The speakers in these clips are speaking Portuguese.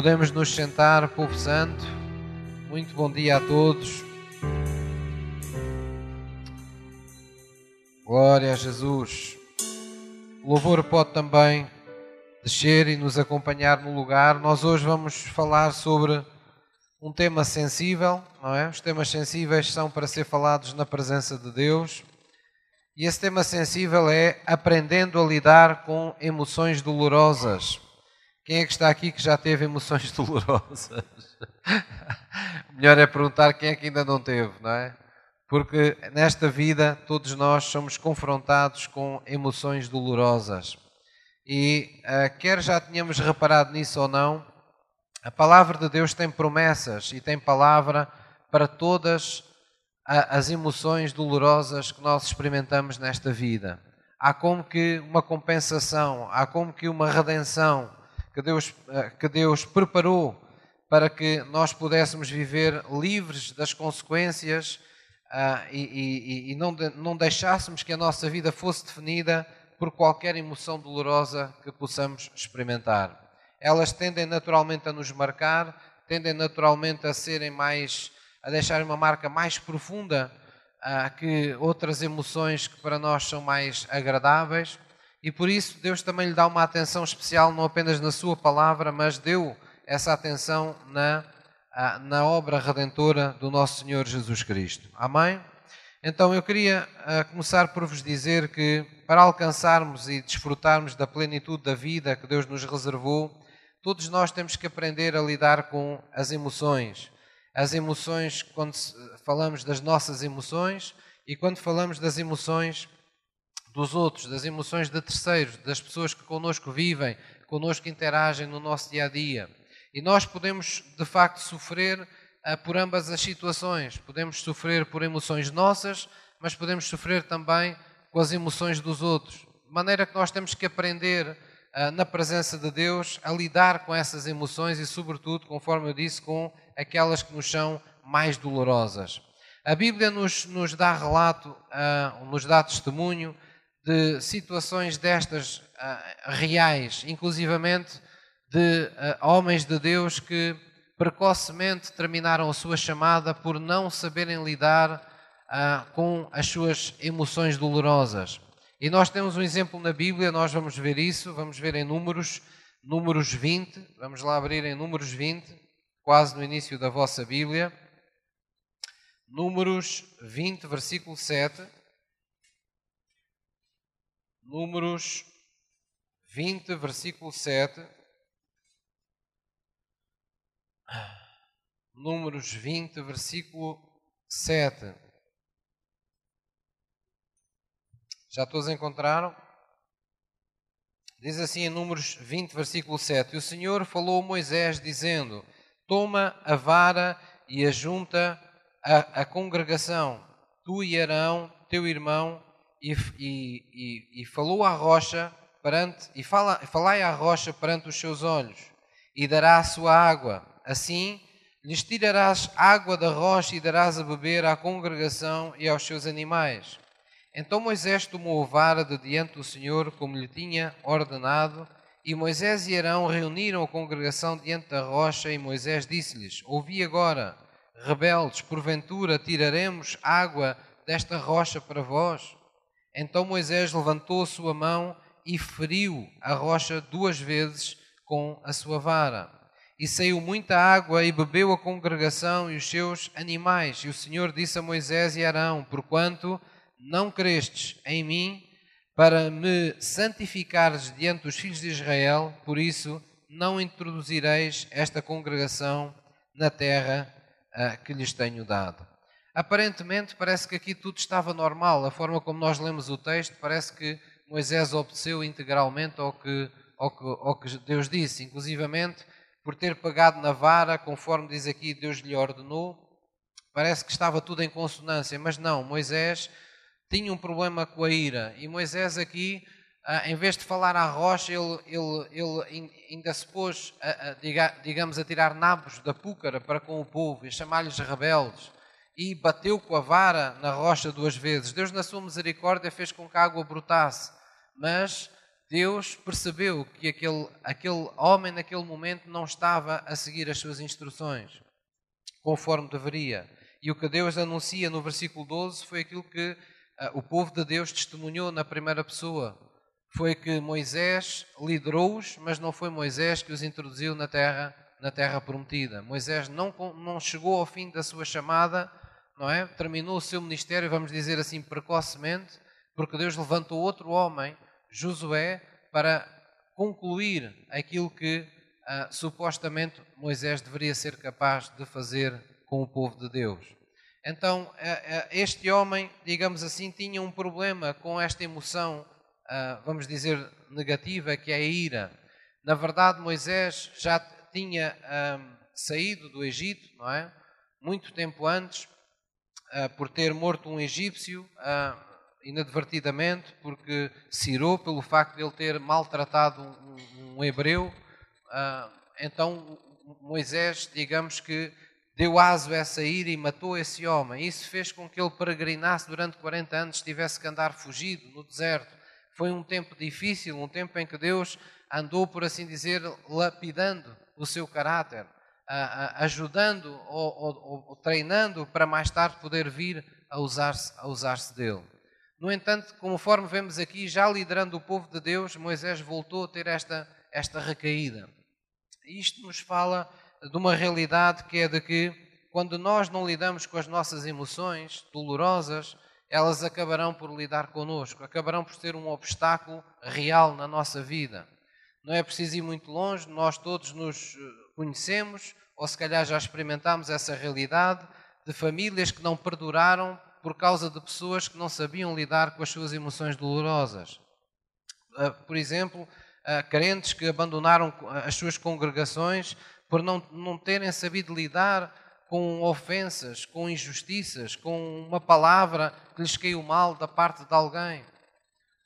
Podemos nos sentar, povo santo. Muito bom dia a todos. Glória a Jesus. O louvor pode também descer e nos acompanhar no lugar. Nós hoje vamos falar sobre um tema sensível, não é? Os temas sensíveis são para ser falados na presença de Deus. E esse tema sensível é aprendendo a lidar com emoções dolorosas. Quem é que está aqui que já teve emoções dolorosas? Melhor é perguntar quem é que ainda não teve, não é? Porque nesta vida todos nós somos confrontados com emoções dolorosas. E uh, quer já tenhamos reparado nisso ou não, a palavra de Deus tem promessas e tem palavra para todas as emoções dolorosas que nós experimentamos nesta vida. Há como que uma compensação, há como que uma redenção que Deus, eh, que Deus preparou para que nós pudéssemos viver livres das consequências uh, e, e, e não, de, não deixássemos que a nossa vida fosse definida por qualquer emoção dolorosa que possamos experimentar. Elas tendem naturalmente a nos marcar, tendem naturalmente a serem mais, a deixar uma marca mais profunda uh, que outras emoções que para nós são mais agradáveis. E por isso Deus também lhe dá uma atenção especial, não apenas na sua palavra, mas deu essa atenção na, na obra redentora do nosso Senhor Jesus Cristo. Amém? Então eu queria começar por vos dizer que para alcançarmos e desfrutarmos da plenitude da vida que Deus nos reservou, todos nós temos que aprender a lidar com as emoções. As emoções, quando falamos das nossas emoções e quando falamos das emoções dos outros, das emoções de terceiros, das pessoas que connosco vivem, connosco interagem no nosso dia a dia. E nós podemos, de facto, sofrer uh, por ambas as situações. Podemos sofrer por emoções nossas, mas podemos sofrer também com as emoções dos outros. De maneira que nós temos que aprender, uh, na presença de Deus, a lidar com essas emoções e, sobretudo, conforme eu disse, com aquelas que nos são mais dolorosas. A Bíblia nos, nos dá relato, uh, nos dá testemunho de situações destas uh, reais, inclusivamente de uh, homens de Deus que precocemente terminaram a sua chamada por não saberem lidar uh, com as suas emoções dolorosas. E nós temos um exemplo na Bíblia, nós vamos ver isso, vamos ver em Números, Números 20, vamos lá abrir em Números 20, quase no início da vossa Bíblia. Números 20, versículo 7. Números 20, versículo 7. Números 20, versículo 7. Já todos encontraram? Diz assim em Números 20, versículo 7: E o Senhor falou a Moisés, dizendo: Toma a vara e ajunta a, a congregação, tu e Arão, teu irmão, e, e, e, falou à rocha perante, e fala, falai à rocha perante os seus olhos, e dará a sua água. Assim lhes tirarás água da rocha e darás a beber à congregação e aos seus animais. Então Moisés tomou vara de diante do Senhor, como lhe tinha ordenado, e Moisés e Arão reuniram a congregação diante da rocha, e Moisés disse-lhes: Ouvi agora, rebeldes, porventura tiraremos água desta rocha para vós? Então Moisés levantou a sua mão e feriu a rocha duas vezes com a sua vara. E saiu muita água e bebeu a congregação e os seus animais. E o Senhor disse a Moisés e Arão: Porquanto não crestes em mim para me santificares diante dos filhos de Israel, por isso não introduzireis esta congregação na terra uh, que lhes tenho dado. Aparentemente, parece que aqui tudo estava normal. A forma como nós lemos o texto, parece que Moisés obedeceu integralmente ao que, ao que, ao que Deus disse, inclusivamente por ter pagado na vara, conforme diz aqui, Deus lhe ordenou. Parece que estava tudo em consonância, mas não. Moisés tinha um problema com a ira. E Moisés aqui, ah, em vez de falar à rocha, ele, ele, ele ainda se pôs, a, a, digamos, a tirar nabos da púcara para com o povo e chamar-lhes rebeldes e bateu com a vara na rocha duas vezes. Deus, na sua misericórdia, fez com que a água brotasse, mas Deus percebeu que aquele, aquele homem naquele momento não estava a seguir as suas instruções conforme deveria. E o que Deus anuncia no versículo 12 foi aquilo que uh, o povo de Deus testemunhou na primeira pessoa. Foi que Moisés liderou-os, mas não foi Moisés que os introduziu na terra, na terra prometida. Moisés não, não chegou ao fim da sua chamada, não é? Terminou o seu ministério, vamos dizer assim, precocemente, porque Deus levantou outro homem, Josué, para concluir aquilo que uh, supostamente Moisés deveria ser capaz de fazer com o povo de Deus. Então, uh, uh, este homem, digamos assim, tinha um problema com esta emoção, vamos dizer, negativa, que é a ira. Na verdade, Moisés já tinha saído do Egito, não é? Muito tempo antes, por ter morto um egípcio, inadvertidamente, porque se irou pelo facto de ele ter maltratado um, um hebreu. Uh, então Moisés, digamos que deu aso a essa ira e matou esse homem. Isso fez com que ele peregrinasse durante 40 anos, tivesse que andar fugido no deserto. Foi um tempo difícil, um tempo em que Deus andou, por assim dizer, lapidando o seu caráter, ajudando ou, ou, ou treinando para mais tarde poder vir a usar-se usar dele. No entanto, conforme vemos aqui, já liderando o povo de Deus, Moisés voltou a ter esta, esta recaída. Isto nos fala de uma realidade que é de que, quando nós não lidamos com as nossas emoções dolorosas, elas acabarão por lidar connosco, acabarão por ser um obstáculo real na nossa vida. Não é preciso ir muito longe, nós todos nos conhecemos, ou se calhar já experimentámos essa realidade de famílias que não perduraram por causa de pessoas que não sabiam lidar com as suas emoções dolorosas. Ah, por exemplo, ah, crentes que abandonaram as suas congregações por não, não terem sabido lidar com ofensas, com injustiças, com uma palavra que lhes caiu mal da parte de alguém.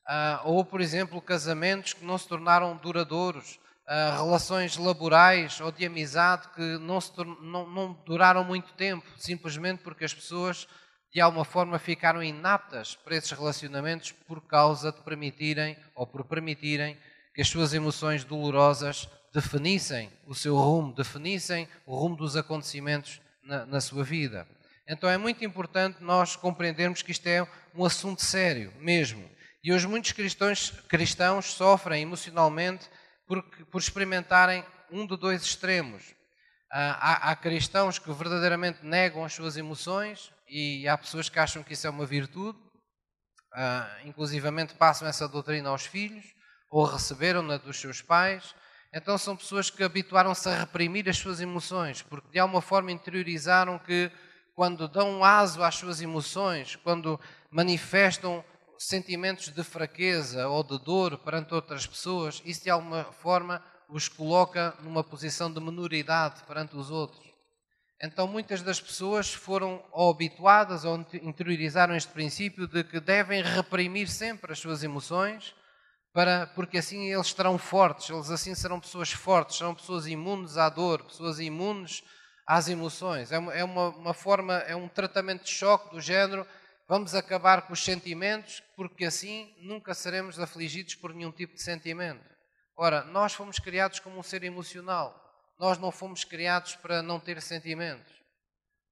Ah, ou, por exemplo, casamentos que não se tornaram duradouros, relações laborais ou de amizade que não, se, não, não duraram muito tempo, simplesmente porque as pessoas de alguma forma ficaram inaptas para esses relacionamentos por causa de permitirem ou por permitirem que as suas emoções dolorosas definissem o seu rumo, definissem o rumo dos acontecimentos na, na sua vida. Então é muito importante nós compreendermos que isto é um assunto sério mesmo. E hoje muitos cristãos, cristãos sofrem emocionalmente por, por experimentarem um de dois extremos. Ah, há, há cristãos que verdadeiramente negam as suas emoções, e há pessoas que acham que isso é uma virtude, uh, inclusivamente passam essa doutrina aos filhos, ou receberam-na dos seus pais. Então são pessoas que habituaram-se a reprimir as suas emoções, porque de alguma forma interiorizaram que quando dão aso às suas emoções, quando manifestam sentimentos de fraqueza ou de dor perante outras pessoas, isso de alguma forma os coloca numa posição de minoridade perante os outros. Então muitas das pessoas foram ou habituadas ou interiorizaram este princípio de que devem reprimir sempre as suas emoções, para, porque assim eles estarão fortes, eles assim serão pessoas fortes, serão pessoas imunes à dor, pessoas imunes às emoções. É uma, é uma, uma forma, é um tratamento de choque do género, vamos acabar com os sentimentos, porque assim nunca seremos afligidos por nenhum tipo de sentimento. Ora, nós fomos criados como um ser emocional. Nós não fomos criados para não ter sentimentos.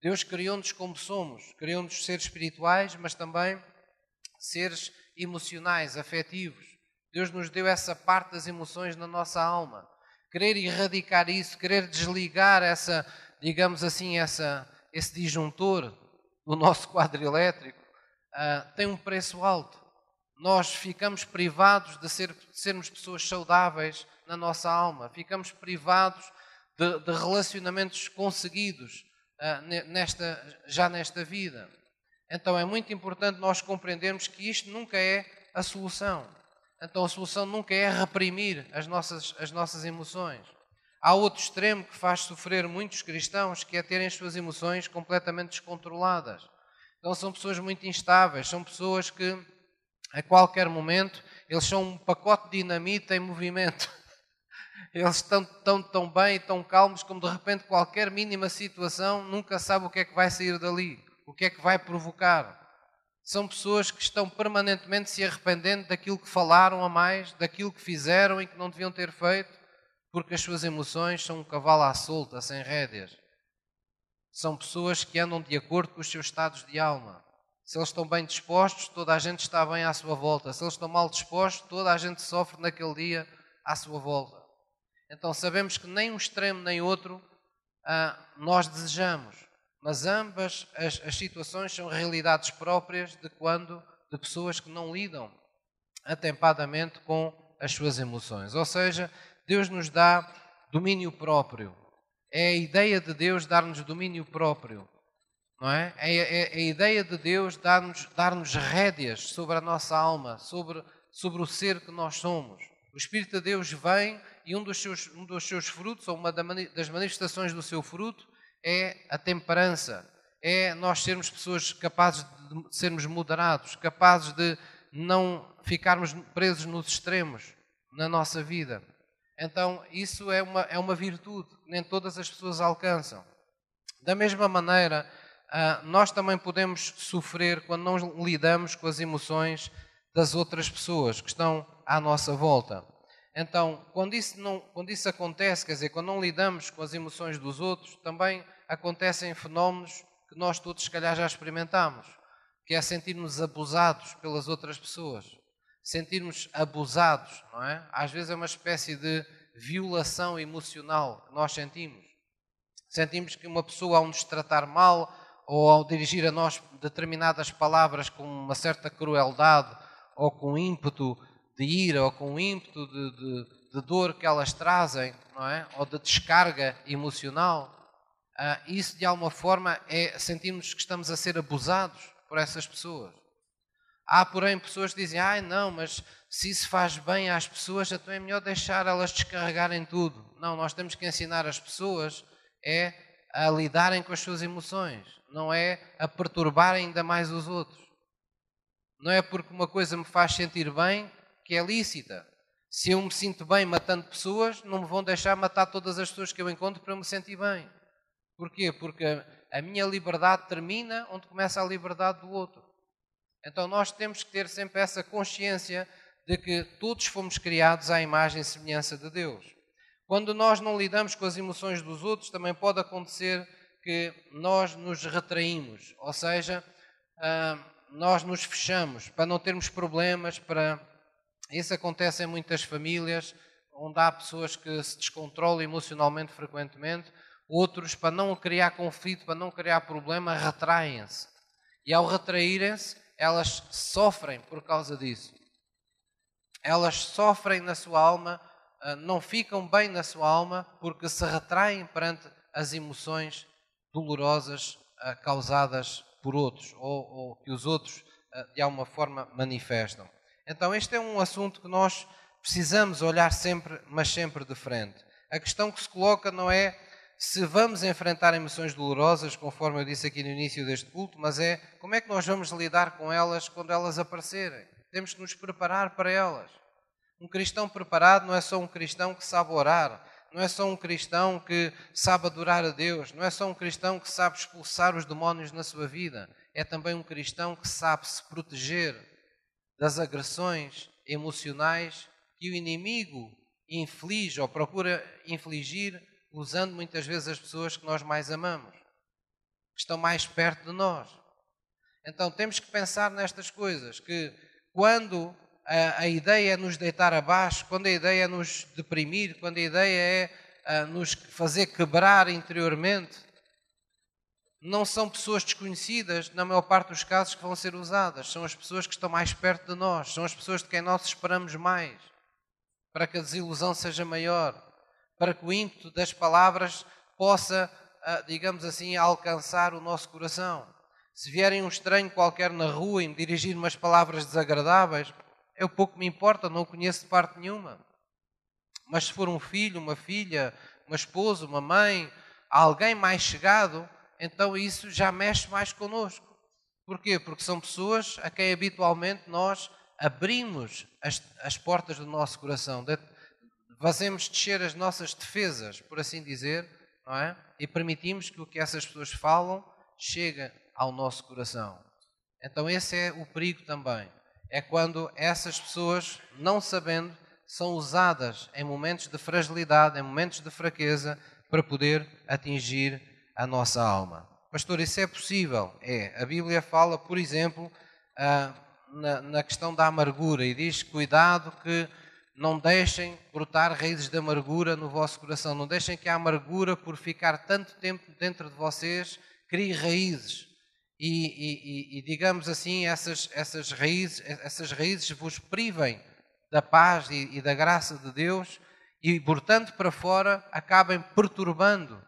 Deus criou-nos como somos, criou-nos seres espirituais, mas também seres emocionais, afetivos. Deus nos deu essa parte das emoções na nossa alma. Querer erradicar isso, querer desligar essa, digamos assim, essa, esse disjuntor do nosso quadro elétrico, uh, tem um preço alto. Nós ficamos privados de, ser, de sermos pessoas saudáveis na nossa alma, ficamos privados de, de relacionamentos conseguidos uh, nesta, já nesta vida. Então é muito importante nós compreendermos que isto nunca é a solução. Então a solução nunca é reprimir as nossas, as nossas emoções. Há outro extremo que faz sofrer muitos cristãos, que é terem as suas emoções completamente descontroladas. Então são pessoas muito instáveis, são pessoas que a qualquer momento eles são um pacote de dinamite em movimento. Eles estão tão, tão bem e tão calmos como de repente qualquer mínima situação nunca sabe o que é que vai sair dali, o que é que vai provocar. São pessoas que estão permanentemente se arrependendo daquilo que falaram a mais, daquilo que fizeram e que não deviam ter feito, porque as suas emoções são um cavalo à solta, sem rédeas. São pessoas que andam de acordo com os seus estados de alma. Se eles estão bem dispostos, toda a gente está bem à sua volta. Se eles estão mal dispostos, toda a gente sofre naquele dia à sua volta. Então sabemos que nem um extremo nem outro ah, nós desejamos, mas ambas as, as situações são realidades próprias de quando de pessoas que não lidam atempadamente com as suas emoções. Ou seja, Deus nos dá domínio próprio. É a ideia de Deus dar-nos domínio próprio. Não é? É, é, é a ideia de Deus dar-nos dar rédeas sobre a nossa alma, sobre, sobre o ser que nós somos. O Espírito de Deus vem e um dos seus, um dos seus frutos, ou uma das manifestações do seu fruto, é a temperança. É nós sermos pessoas capazes de sermos moderados, capazes de não ficarmos presos nos extremos na nossa vida. Então, isso é uma, é uma virtude que nem todas as pessoas alcançam. Da mesma maneira, ah, nós também podemos sofrer quando não lidamos com as emoções das outras pessoas que estão à nossa volta. Então, quando isso, não, quando isso acontece, quer dizer, quando não lidamos com as emoções dos outros, também acontecem fenómenos que nós todos, se calhar, já experimentamos, que é sentirmos abusados pelas outras pessoas. Sentirmos abusados, não é? Às vezes é uma espécie de violação emocional que nós sentimos. Sentimos que uma pessoa, ao nos tratar mal, ou ao dirigir a nós determinadas palavras com uma certa crueldade ou com ímpeto de ira ou com ímpeto de, de, de dor que elas trazem, não é? ou de descarga emocional, uh, isso de alguma forma é sentirmos que estamos a ser abusados por essas pessoas. Há, porém, pessoas que dizem: ai não, mas se isso faz bem às pessoas, então é melhor deixar elas descarregarem tudo. Não, nós temos que ensinar as pessoas é a lidarem com as suas emoções não é a perturbar ainda mais os outros. Não é porque uma coisa me faz sentir bem que é lícita. Se eu me sinto bem matando pessoas, não me vão deixar matar todas as pessoas que eu encontro para me sentir bem. Porquê? Porque a minha liberdade termina onde começa a liberdade do outro. Então nós temos que ter sempre essa consciência de que todos fomos criados à imagem e semelhança de Deus. Quando nós não lidamos com as emoções dos outros, também pode acontecer que nós nos retraímos, ou seja, ah, nós nos fechamos para não termos problemas, para isso acontece em muitas famílias, onde há pessoas que se descontrolam emocionalmente frequentemente, outros para não criar conflito, para não criar problema, retraem-se. E ao retraírem-se, elas sofrem por causa disso. Elas sofrem na sua alma, ah, não ficam bem na sua alma, porque se retraem perante as emoções dolorosas uh, causadas por outros ou, ou que os outros uh, de alguma forma manifestam. Então, este é um assunto que nós precisamos olhar sempre, mas sempre de frente. A questão que se coloca não é se vamos enfrentar emoções dolorosas, conforme eu disse aqui no início deste culto, mas é como é que nós vamos lidar com elas quando elas aparecerem. Temos que nos preparar para elas. Um cristão preparado não é só um cristão que sabe orar, não é só um cristão que sabe adorar a Deus, não é só um cristão que sabe expulsar os demónios na sua vida, é também um cristão que sabe se proteger das agressões emocionais que o inimigo inflige ou procura infligir usando muitas vezes as pessoas que nós mais amamos, que estão mais perto de nós. Então temos que pensar nestas coisas, que quando a, a ideia é nos deitar abaixo, quando a ideia é nos deprimir, quando a ideia é nos fazer quebrar interiormente, não são pessoas desconhecidas, na maior parte dos casos, que vão ser usadas. São as pessoas que estão mais perto de nós, são as pessoas de quem nós esperamos mais, para que a desilusão seja maior, para que o ímpeto das palavras possa, digamos assim, alcançar o nosso coração. Se vierem um estranho qualquer na rua e me dirigir umas palavras desagradáveis, eu pouco me importa, não o conheço de parte nenhuma. Mas se for um filho, uma filha, uma esposa, uma mãe, alguém mais chegado, então isso já mexe mais connosco. Porquê? Porque são pessoas a quem habitualmente nós abrimos as, as portas do nosso coração, fazemos descer as nossas defesas, por assim dizer, não é? e permitimos que o que essas pessoas falam chegue ao nosso coração. Então esse é o perigo também. É quando essas pessoas, não sabendo, são usadas em momentos de fragilidade, em momentos de fraqueza, para poder atingir a nossa alma. Pastor, isso é possível? É. A Bíblia fala, por exemplo, ah, na questão da amargura e diz: cuidado que não deixem brotar raízes de amargura no vosso coração, não deixem que a amargura, por ficar tanto tempo dentro de vocês, crie raízes. E, e, e, digamos assim, essas, essas, raízes, essas raízes vos privem da paz e, e da graça de Deus e, portanto, para fora, acabem perturbando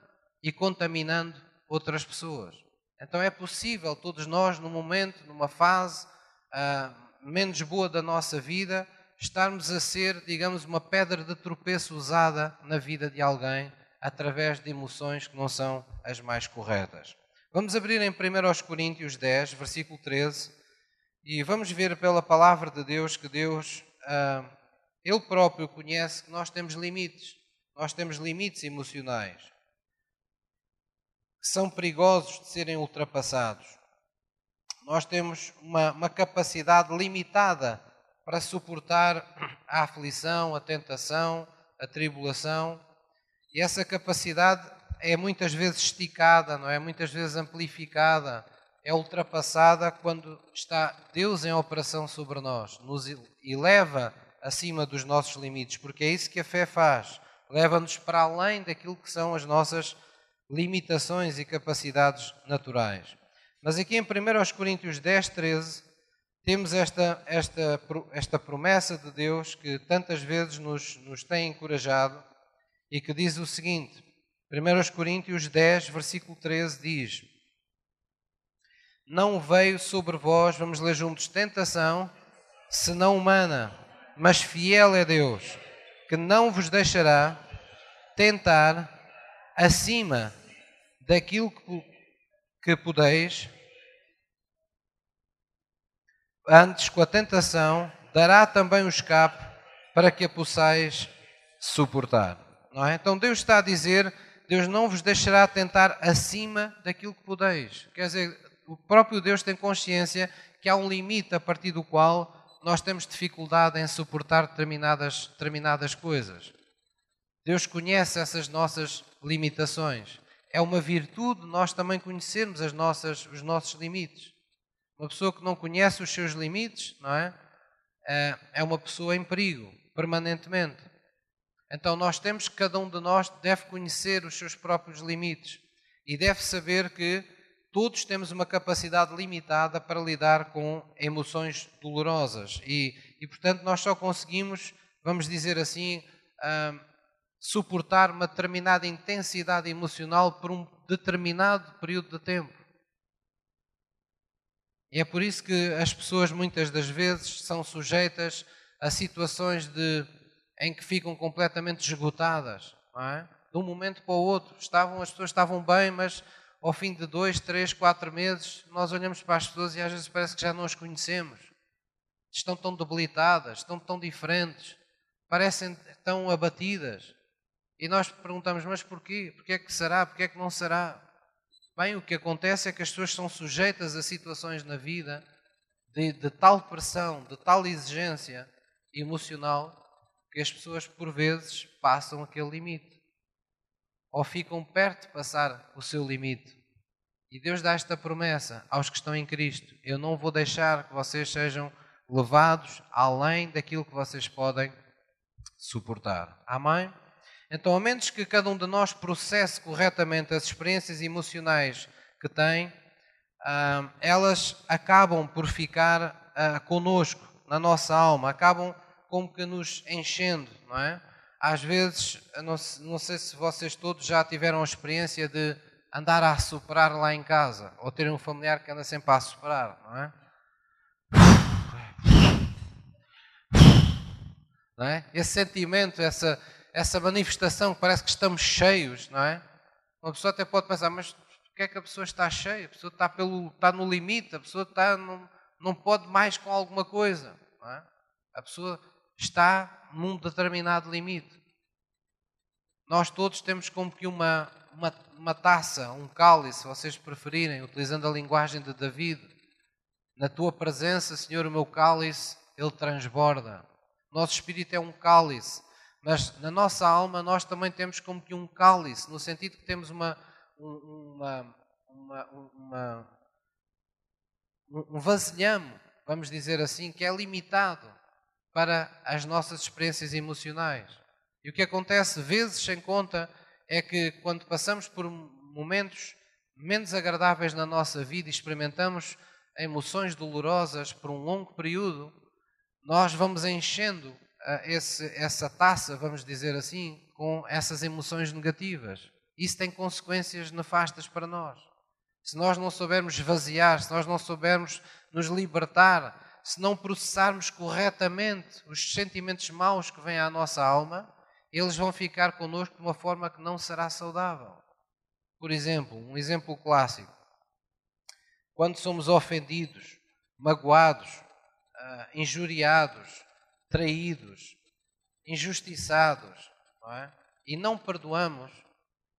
e contaminando outras pessoas. Então é possível todos nós, num momento, numa fase uh, menos boa da nossa vida, estarmos a ser, digamos, uma pedra de tropeço usada na vida de alguém através de emoções que não são as mais corretas. Vamos abrir em 1 Coríntios 10, versículo 13, e vamos ver pela palavra de Deus que Deus, ah, Ele próprio conhece que nós temos limites. Nós temos limites emocionais que são perigosos de serem ultrapassados. Nós temos uma, uma capacidade limitada para suportar a aflição, a tentação, a tribulação, e essa capacidade é muitas vezes esticada, não é? Muitas vezes amplificada, é ultrapassada quando está Deus em operação sobre nós, nos eleva acima dos nossos limites, porque é isso que a fé faz, leva-nos para além daquilo que são as nossas limitações e capacidades naturais. Mas aqui em 1 Coríntios 10, 13, temos esta, esta, esta promessa de Deus que tantas vezes nos, nos tem encorajado e que diz o seguinte: 1 Coríntios 10, versículo 13 diz: Não veio sobre vós, vamos ler juntos, tentação, senão humana, mas fiel é Deus, que não vos deixará tentar acima daquilo que, que podeis, antes com a tentação, dará também o escape para que a possais suportar. É? Então Deus está a dizer Deus não vos deixará tentar acima daquilo que podeis. Quer dizer, o próprio Deus tem consciência que há um limite a partir do qual nós temos dificuldade em suportar determinadas, determinadas coisas. Deus conhece essas nossas limitações. É uma virtude nós também conhecermos as nossas, os nossos limites. Uma pessoa que não conhece os seus limites, não é? É, é uma pessoa em perigo, permanentemente. Então nós temos que cada um de nós deve conhecer os seus próprios limites e deve saber que todos temos uma capacidade limitada para lidar com emoções dolorosas e, e portanto nós só conseguimos, vamos dizer assim, uh, suportar uma determinada intensidade emocional por um determinado período de tempo. E é por isso que as pessoas muitas das vezes são sujeitas a situações de em que ficam completamente esgotadas, é? de um momento para o outro. Estavam, as pessoas estavam bem, mas ao fim de dois, três, quatro meses, nós olhamos para as pessoas e às vezes parece que já não as conhecemos. Estão tão debilitadas, estão tão diferentes, parecem tão abatidas. E nós perguntamos, mas porquê? Porquê é que será? Porquê é que não será? Bem, o que acontece é que as pessoas são sujeitas a situações na vida de, de tal pressão, de tal exigência emocional, que as pessoas por vezes passam aquele limite ou ficam perto de passar o seu limite. E Deus dá esta promessa aos que estão em Cristo: Eu não vou deixar que vocês sejam levados além daquilo que vocês podem suportar. Amém? Então, a menos que cada um de nós processe corretamente as experiências emocionais que tem, ah, elas acabam por ficar ah, conosco, na nossa alma, acabam como que nos enchendo, não é? Às vezes, não, sei se vocês todos já tiveram a experiência de andar a assoprar lá em casa, ou terem um familiar que anda sempre a assoprar, não é? Não é? Esse sentimento, essa, essa manifestação parece que estamos cheios, não é? Uma pessoa até pode pensar, mas porquê é que a pessoa está cheia? A pessoa está, pelo, está no limite, a pessoa está, não, não pode mais com alguma coisa. Não é? A pessoa está num determinado limite. Nós todos temos como que uma, uma, uma taça, um cálice, se vocês preferirem, utilizando a linguagem de David. Na tua presença, Senhor, o meu cálice, ele transborda. Nosso espírito é um cálice, mas na nossa alma nós também temos como que um cálice, no sentido que temos uma, uma, uma, uma um vasilhame, vamos dizer assim, que é limitado para as nossas experiências emocionais. E o que acontece, vezes sem conta, é que quando passamos por momentos menos agradáveis na nossa vida e experimentamos emoções dolorosas por um longo período, nós vamos enchendo esse, essa taça, vamos dizer assim, com essas emoções negativas. Isso tem consequências nefastas para nós. Se nós não soubermos esvaziar, se nós não soubermos nos libertar, se não processarmos corretamente os sentimentos maus que vêm à nossa alma, eles vão ficar connosco de uma forma que não será saudável. Por exemplo, um exemplo clássico. Quando somos ofendidos, magoados, uh, injuriados, traídos, injustiçados, não é? e não perdoamos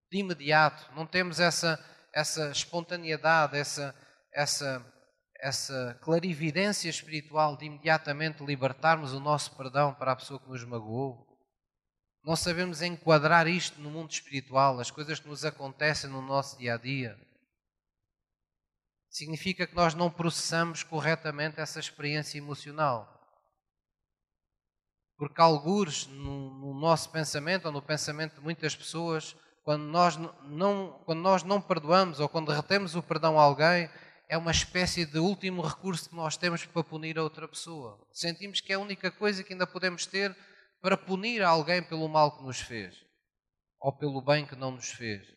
de imediato, não temos essa, essa espontaneidade, essa, essa, essa clarividência espiritual de imediatamente libertarmos o nosso perdão para a pessoa que nos magoou, não sabemos enquadrar isto no mundo espiritual, as coisas que nos acontecem no nosso dia a dia. Significa que nós não processamos corretamente essa experiência emocional. Porque, algures no, no nosso pensamento, ou no pensamento de muitas pessoas, quando nós não, quando nós não perdoamos ou quando retemos o perdão a alguém, é uma espécie de último recurso que nós temos para punir a outra pessoa. Sentimos que é a única coisa que ainda podemos ter para punir alguém pelo mal que nos fez ou pelo bem que não nos fez.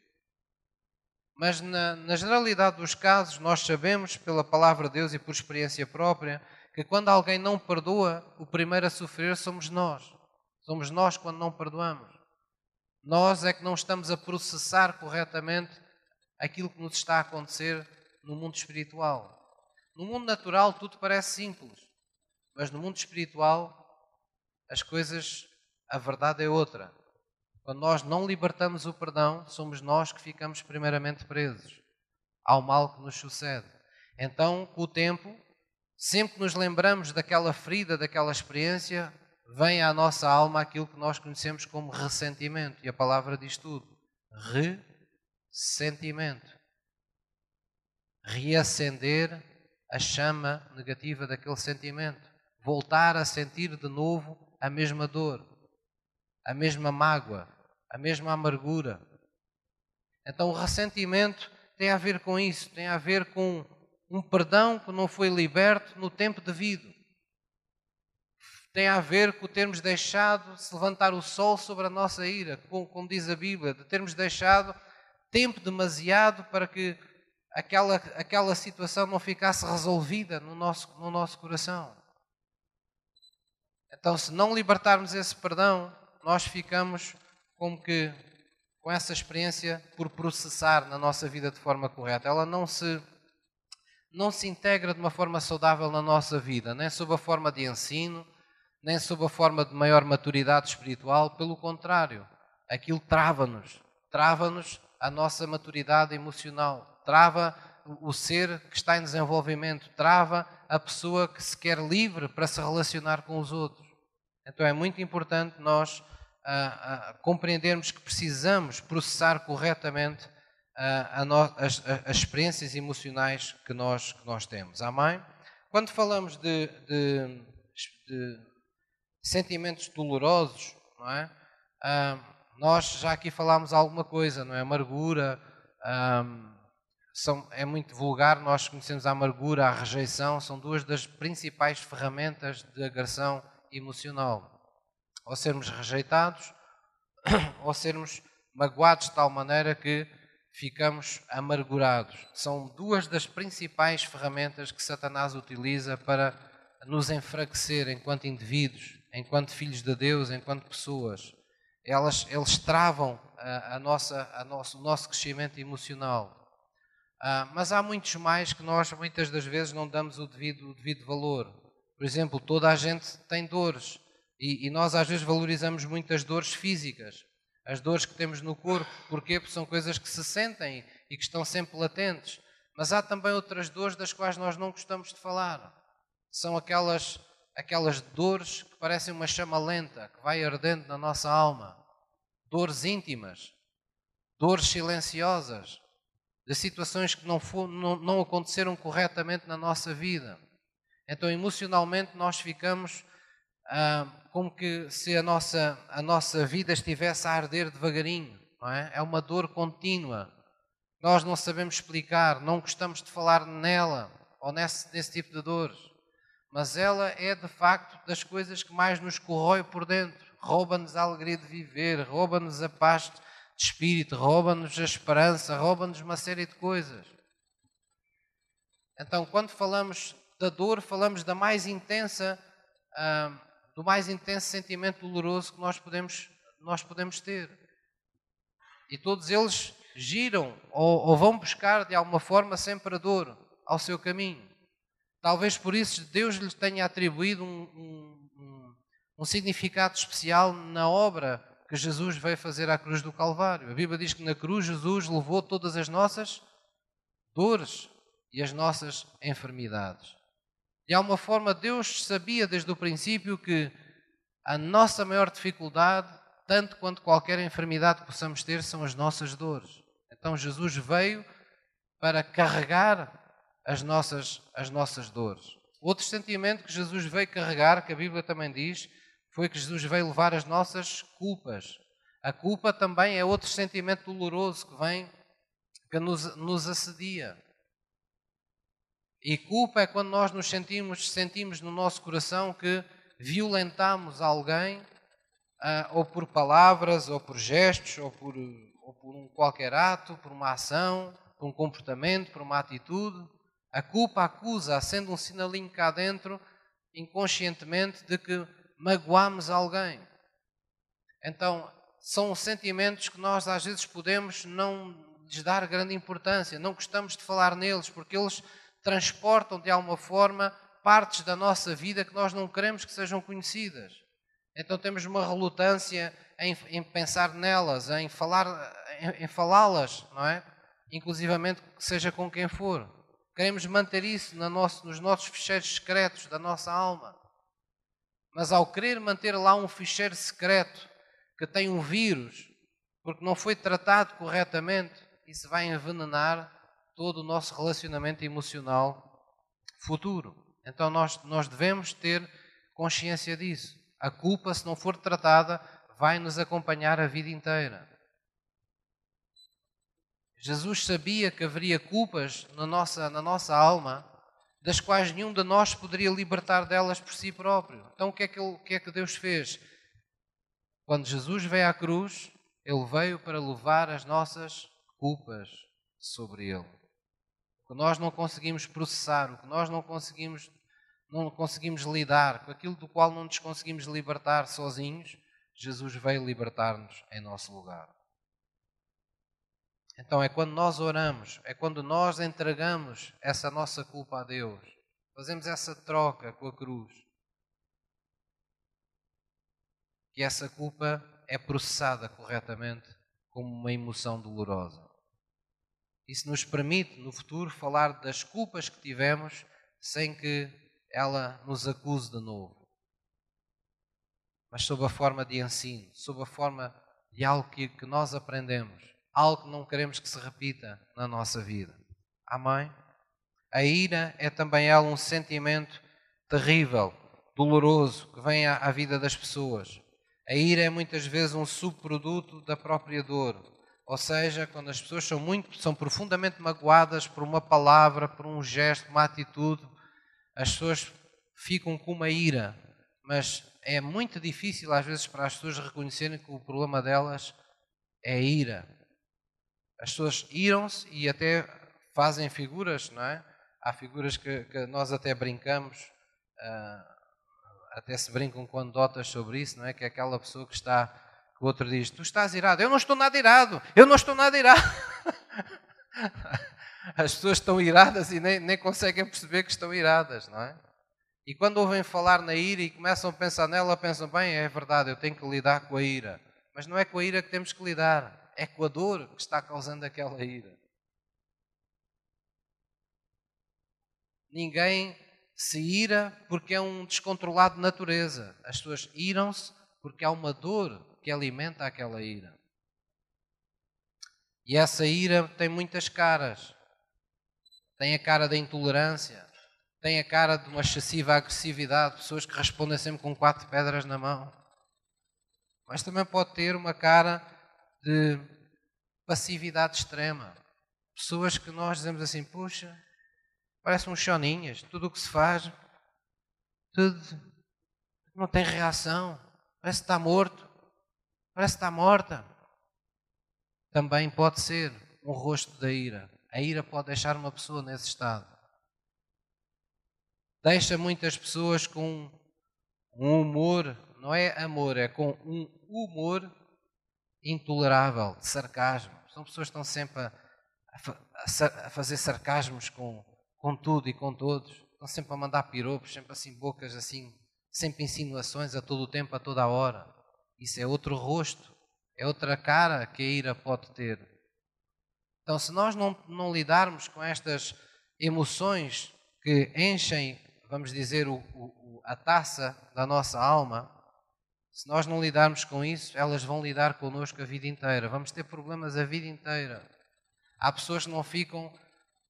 Mas na, na, generalidade dos casos, nós sabemos pela palavra de Deus e por experiência própria que quando alguém não perdoa, o primeiro a sofrer somos nós. Somos nós quando não perdoamos. Nós é que não estamos a processar corretamente aquilo que nos está a acontecer no mundo espiritual. No mundo natural tudo parece simples, mas no mundo espiritual as coisas, a verdade é outra. Quando nós não libertamos o perdão, somos nós que ficamos primeiramente presos ao mal que nos sucede. Então, com o tempo, sempre que nos lembramos daquela ferida, daquela experiência, vem à nossa alma aquilo que nós conhecemos como ressentimento. E a palavra diz tudo: ressentimento. Reacender a chama negativa daquele sentimento. Voltar a sentir de novo a mesma dor, a mesma mágoa, a mesma amargura. Então o ressentimento tem a ver com isso, tem a ver com um perdão que não foi liberto no tempo devido. Tem a ver com termos deixado se levantar o sol sobre a nossa ira, como, diz a Bíblia, de termos deixado tempo demasiado para que aquela, aquela situação não ficasse resolvida no nosso, no nosso coração. Então, se não libertarmos esse perdão, nós ficamos como que com essa experiência por processar na nossa vida de forma correta. Ela não se não se integra de uma forma saudável na nossa vida, nem sob a forma de ensino, nem sob a forma de maior maturidade espiritual, pelo contrário, aquilo trava-nos, trava-nos a nossa maturidade emocional, trava o ser que está em desenvolvimento, trava a pessoa que se quer livre para se relacionar com os outros. Então é muito importante nós ah, ah, compreendermos que precisamos processar corretamente ah, no, as, as, experiências emocionais que nós, que nós temos. Amém? Quando falamos de, de, de sentimentos dolorosos, não é? nós já aqui falámos alguma coisa, não é? Amargura, são, é muito vulgar, nós conhecemos a amargura, a rejeição, são duas das principais ferramentas de agressão emocional. Ou sermos rejeitados, ou sermos magoados de tal maneira que ficamos amargurados. São duas das principais ferramentas que Satanás utiliza para nos enfraquecer enquanto indivíduos, enquanto filhos de Deus, enquanto pessoas. Elas, eles travam a, a nossa, a nosso, o nosso crescimento emocional. Ah, mas há muitos mais que nós muitas das vezes não damos o devido, o devido valor. Por exemplo, toda a gente tem dores e, e, nós às vezes valorizamos muito as dores físicas, as dores que temos no corpo. Porque são coisas que se sentem e que estão sempre latentes. Mas há também outras dores das quais nós não gostamos de falar. São aquelas, aquelas dores que parecem uma chama lenta, que vai ardendo na nossa alma. Dores íntimas, dores silenciosas, de situações que não, for, não, não aconteceram corretamente na nossa vida. Então, emocionalmente, nós ficamos como que se a nossa, a nossa vida estivesse a arder devagarinho. Não é? é uma dor contínua. Nós não sabemos explicar, não gostamos de falar nela ou nesse, nesse tipo de dores. Mas ela é de facto das coisas que mais nos corrói por dentro. Rouba-nos a alegria de viver, rouba-nos a paz de espírito, rouba-nos a esperança, rouba-nos uma série de coisas. Então, quando falamos da dor, falamos da mais intensa, do mais intenso sentimento doloroso que nós podemos, nós podemos ter. E todos eles giram ou, ou vão buscar de alguma forma sempre a dor ao seu caminho. Talvez por isso Deus lhes tenha atribuído um, um, um, um significado especial na obra que Jesus veio fazer à cruz do Calvário. A Bíblia diz que na cruz Jesus levou todas as nossas dores e as nossas enfermidades. De alguma forma, Deus sabia desde o princípio que a nossa maior dificuldade, tanto quanto qualquer enfermidade que possamos ter, são as nossas dores. Então Jesus veio para carregar as nossas, as nossas dores. Outro sentimento que Jesus veio carregar, que a Bíblia também diz, foi que Jesus veio levar as nossas culpas. A culpa também é outro sentimento doloroso que vem, que nos, nos assedia. E culpa é quando nós nos sentimos, sentimos no nosso coração que violentamos alguém, ah, ou por palavras, ou por gestos, ou por, ou por um qualquer ato, por uma ação, por um comportamento, por uma atitude. A culpa acusa, sendo um sinalinho cá dentro, inconscientemente, de que magoamos alguém. Então, são sentimentos que nós às vezes podemos não lhes dar grande importância, não gostamos de falar neles, porque eles transportam de alguma forma partes da nossa vida que nós não queremos que sejam conhecidas. Então temos uma relutância em, em pensar nelas, em falar, em, em falá-las, não é? Inclusivamente seja com quem for. Queremos manter isso no nosso, nos nossos ficheiros secretos da nossa alma. Mas ao querer manter lá um ficheiro secreto que tem um vírus, porque não foi tratado corretamente, isso vai envenenar todo o nosso relacionamento emocional futuro. Então nós, nós devemos ter consciência disso. A culpa, se não for tratada, vai nos acompanhar a vida inteira. Jesus sabia que haveria culpas na nossa, na nossa alma das quais nenhum de nós poderia libertar delas por si próprio. Então o que é que, ele, o que, é que Deus fez? Quando Jesus veio à cruz, Ele veio para levar as nossas culpas sobre Ele. Que nós não conseguimos processar, o que nós não conseguimos, não conseguimos lidar, com aquilo do qual não nos conseguimos libertar sozinhos, Jesus veio libertar-nos em nosso lugar. Então é quando nós oramos, é quando nós entregamos essa nossa culpa a Deus, fazemos essa troca com a cruz, que essa culpa é processada corretamente como uma emoção dolorosa. Isso nos permite, no futuro, falar das culpas que tivemos sem que ela nos acuse de novo. Mas sob a forma de ensino, sob a forma de algo que, que nós aprendemos algo que não queremos que se repita na nossa vida. Amém? A ira é também ela um sentimento terrível, doloroso, que vem à, à vida das pessoas. A ira é muitas vezes um subproduto da própria dor. Ou seja, quando as pessoas são muito, são profundamente magoadas por uma palavra, por um gesto, uma atitude, as pessoas ficam com uma ira. Mas é muito difícil às vezes para as pessoas reconhecerem que o problema delas é a ira. As pessoas iram-se e até fazem figuras, não é? Há figuras que, que nós até brincamos, uh, até se brincam com anedotas sobre isso, não é? Que é aquela pessoa que está, o outro diz, tu estás irado. Eu não estou nada irado, eu não estou nada irado. As pessoas estão iradas e nem, nem conseguem perceber que estão iradas, não é? E quando ouvem falar na ira e começam a pensar nela, pensam, bem, é verdade, eu tenho que lidar com a ira. Mas não é com a ira que temos que lidar é com a dor que está causando aquela ira. Ninguém se ira porque é um descontrolado de natureza. As pessoas iram-se porque há uma dor que alimenta aquela ira. E essa ira tem muitas caras. Tem a cara da intolerância, tem a cara de uma excessiva agressividade, pessoas que respondem sempre com quatro pedras na mão. Mas também pode ter uma cara de passividade extrema. Pessoas que nós dizemos assim, puxa, parecem uns choninhas, tudo o que se faz, tudo não tem reação, parece que está morto, parece está morta. Também pode ser um rosto da ira. A ira pode deixar uma pessoa nesse estado. Deixa muitas pessoas com um humor, não é amor, é com um humor intolerável, de sarcasmo. São pessoas que estão sempre a, a, a fazer sarcasmos com, com tudo e com todos. Estão sempre a mandar piropos, sempre assim, bocas assim, sempre insinuações a todo o tempo, a toda a hora. Isso é outro rosto, é outra cara que a ira pode ter. Então, se nós não, não lidarmos com estas emoções que enchem, vamos dizer, o, o, a taça da nossa alma, se nós não lidarmos com isso, elas vão lidar connosco a vida inteira. Vamos ter problemas a vida inteira. Há pessoas que não ficam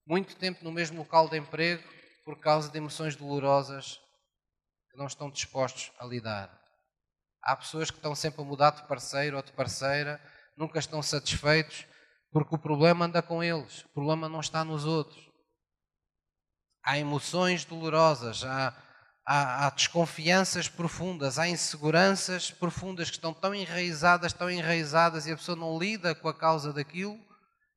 muito tempo no mesmo local de emprego por causa de emoções dolorosas que não estão dispostos a lidar. Há pessoas que estão sempre a mudar de parceiro ou de parceira, nunca estão satisfeitos porque o problema anda com eles, o problema não está nos outros. Há emoções dolorosas, há, há, há desconfianças profundas, há inseguranças profundas que estão tão enraizadas, tão enraizadas e a pessoa não lida com a causa daquilo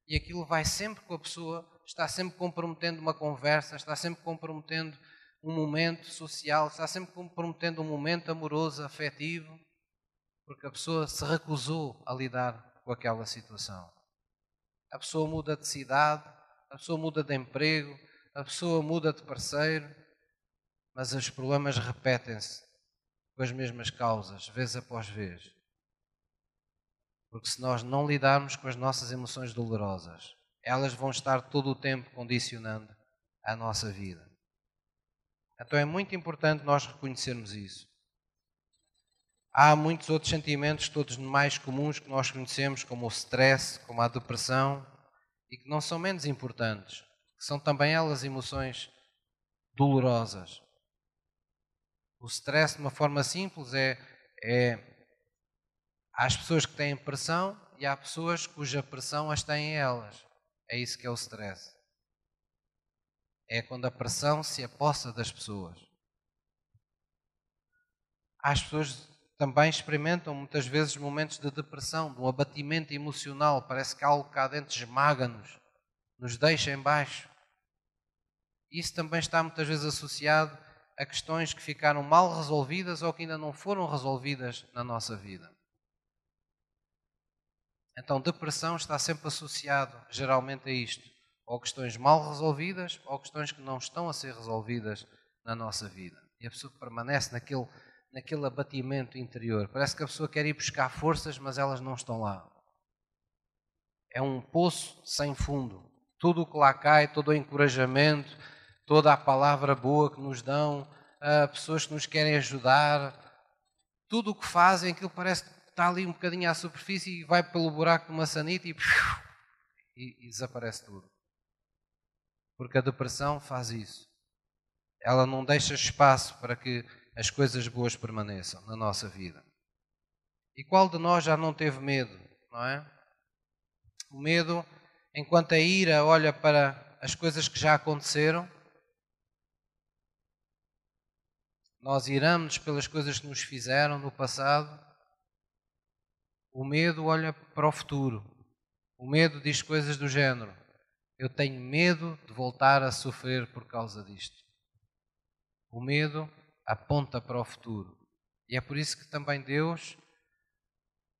e aquilo vai sempre com a pessoa, está sempre comprometendo uma conversa, está sempre comprometendo um momento social, está sempre comprometendo um momento amoroso, afetivo, porque a pessoa se recusou a lidar com aquela situação a pessoa muda de cidade, a pessoa muda de emprego, a pessoa muda de parceiro, mas os problemas repetem-se com as mesmas causas, vez após vez. Porque se nós não lidarmos com as nossas emoções dolorosas, elas vão estar todo o tempo condicionando a nossa vida. Então é muito importante nós reconhecermos isso. Há muitos outros sentimentos, todos mais comuns que nós conhecemos, como o stress, como a depressão, e que não são menos importantes, que são também elas emoções dolorosas. O stress, de uma forma simples, é, é há as pessoas que têm pressão e há pessoas cuja pressão as têm elas. É isso que é o stress. É quando a pressão se apossa das pessoas. As pessoas também experimentam muitas vezes momentos de depressão, de um abatimento emocional. Parece que algo cá dentro esmaga-nos, nos deixa em baixo. Isso também está muitas vezes associado a questões que ficaram mal resolvidas ou que ainda não foram resolvidas na nossa vida. Então, depressão está sempre associado, geralmente, a isto: ou questões mal resolvidas, ou questões que não estão a ser resolvidas na nossa vida. E a pessoa permanece naquele naquele abatimento interior. Parece que a pessoa quer ir buscar forças, mas elas não estão lá. É um poço sem fundo. Tudo o que lá cai, todo o encorajamento, toda a palavra boa que nos dão, pessoas que nos querem ajudar, tudo o que fazem, aquilo parece que está ali um bocadinho à superfície e vai pelo buraco de uma sanita e, e, e desaparece tudo. Porque a depressão faz isso. Ela não deixa espaço para que as coisas boas permaneçam na nossa vida. E qual de nós já não teve medo, não é? O medo, enquanto a ira olha para as coisas que já aconteceram, nós iramos pelas coisas que nos fizeram no passado. O medo olha para o futuro. O medo diz coisas do género: Eu tenho medo de voltar a sofrer por causa disto. O medo aponta para o futuro. E é por isso que também Deus,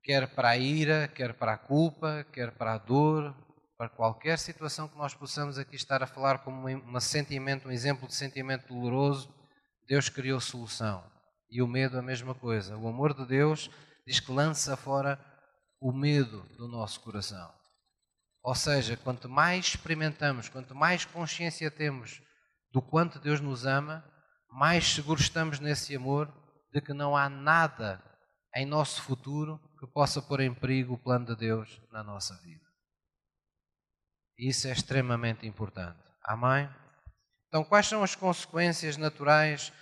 quer para a ira, quer para a culpa, quer para a dor, para qualquer situação que nós possamos aqui estar a falar como um sentimento, um exemplo de sentimento doloroso, Deus criou solução. E o medo a mesma coisa. O amor de Deus diz que lança fora o medo do nosso coração. Ou seja, quanto mais experimentamos, quanto mais consciência temos do quanto Deus nos ama, mais seguros estamos nesse amor de que não há nada em nosso futuro que possa pôr em perigo o plano de Deus na nossa vida. Isso é extremamente importante. Amém? Então, quais são as consequências naturais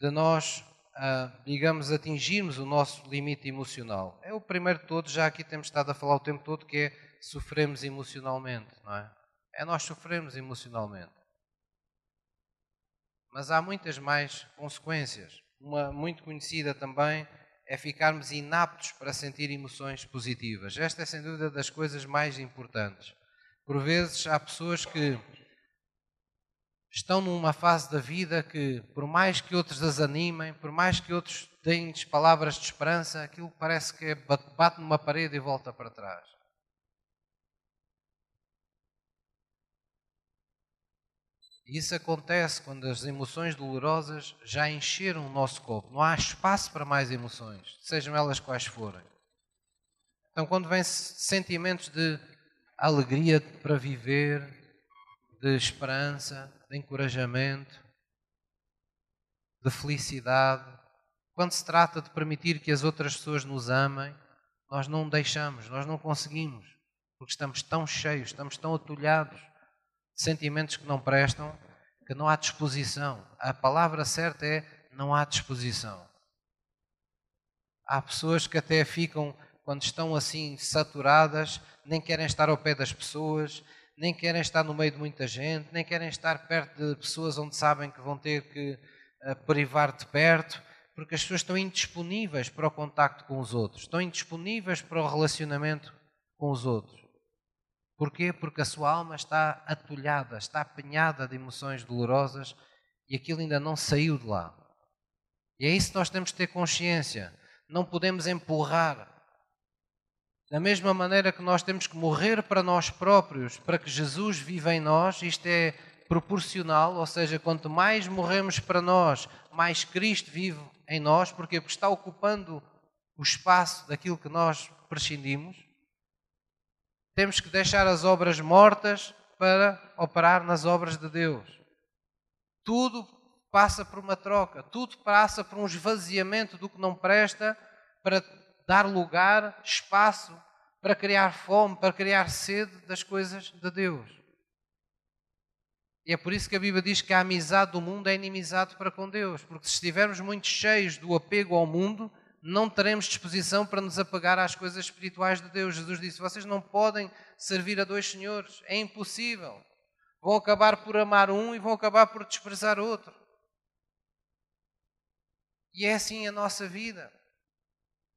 de nós, ah, digamos, atingirmos o nosso limite emocional? É o primeiro de todos, já aqui temos estado a falar o tempo todo, que é sofremos emocionalmente, não é? É nós sofremos emocionalmente. Mas há muitas mais consequências. Uma muito conhecida também é ficarmos inaptos para sentir emoções positivas. Esta é sem dúvida das coisas mais importantes. Por vezes há pessoas que estão numa fase da vida que, por mais que outros as animem, por mais que outros deem-lhes palavras de esperança, aquilo parece que é bate numa parede e volta para trás. Isso acontece quando as emoções dolorosas já encheram o nosso corpo. Não há espaço para mais emoções, sejam elas quais forem. Então, quando vêm sentimentos de alegria para viver, de esperança, de encorajamento, de felicidade, quando se trata de permitir que as outras pessoas nos amem, nós não deixamos, nós não conseguimos, porque estamos tão cheios, estamos tão atulhados sentimentos que não prestam, que não há disposição. A palavra certa é não há disposição. Há pessoas que até ficam, quando estão assim saturadas, nem querem estar ao pé das pessoas, nem querem estar no meio de muita gente, nem querem estar perto de pessoas onde sabem que vão ter que uh, privar de perto, porque as pessoas estão indisponíveis para o contacto com os outros, estão indisponíveis para o relacionamento com os outros. Porquê? Porque a sua alma está atulhada, está apanhada de emoções dolorosas e aquilo ainda não saiu de lá. E é isso que nós temos que ter consciência. Não podemos empurrar. Da mesma maneira que nós temos que morrer para nós próprios, para que Jesus viva em nós, isto é proporcional, ou seja, quanto mais morremos para nós, mais Cristo vive em nós, porque está ocupando o espaço daquilo que nós prescindimos. Temos que deixar as obras mortas para operar nas obras de Deus. Tudo passa por uma troca, tudo passa por um esvaziamento do que não presta para dar lugar, espaço para criar fome, para criar sede das coisas de Deus. E é por isso que a Bíblia diz que a amizade do mundo é inimizade para com Deus, porque se estivermos muito cheios do apego ao mundo, não teremos disposição para nos apegar às coisas espirituais de Deus. Jesus disse: Vocês não podem servir a dois senhores, é impossível. Vão acabar por amar um e vão acabar por desprezar outro. E é assim a nossa vida.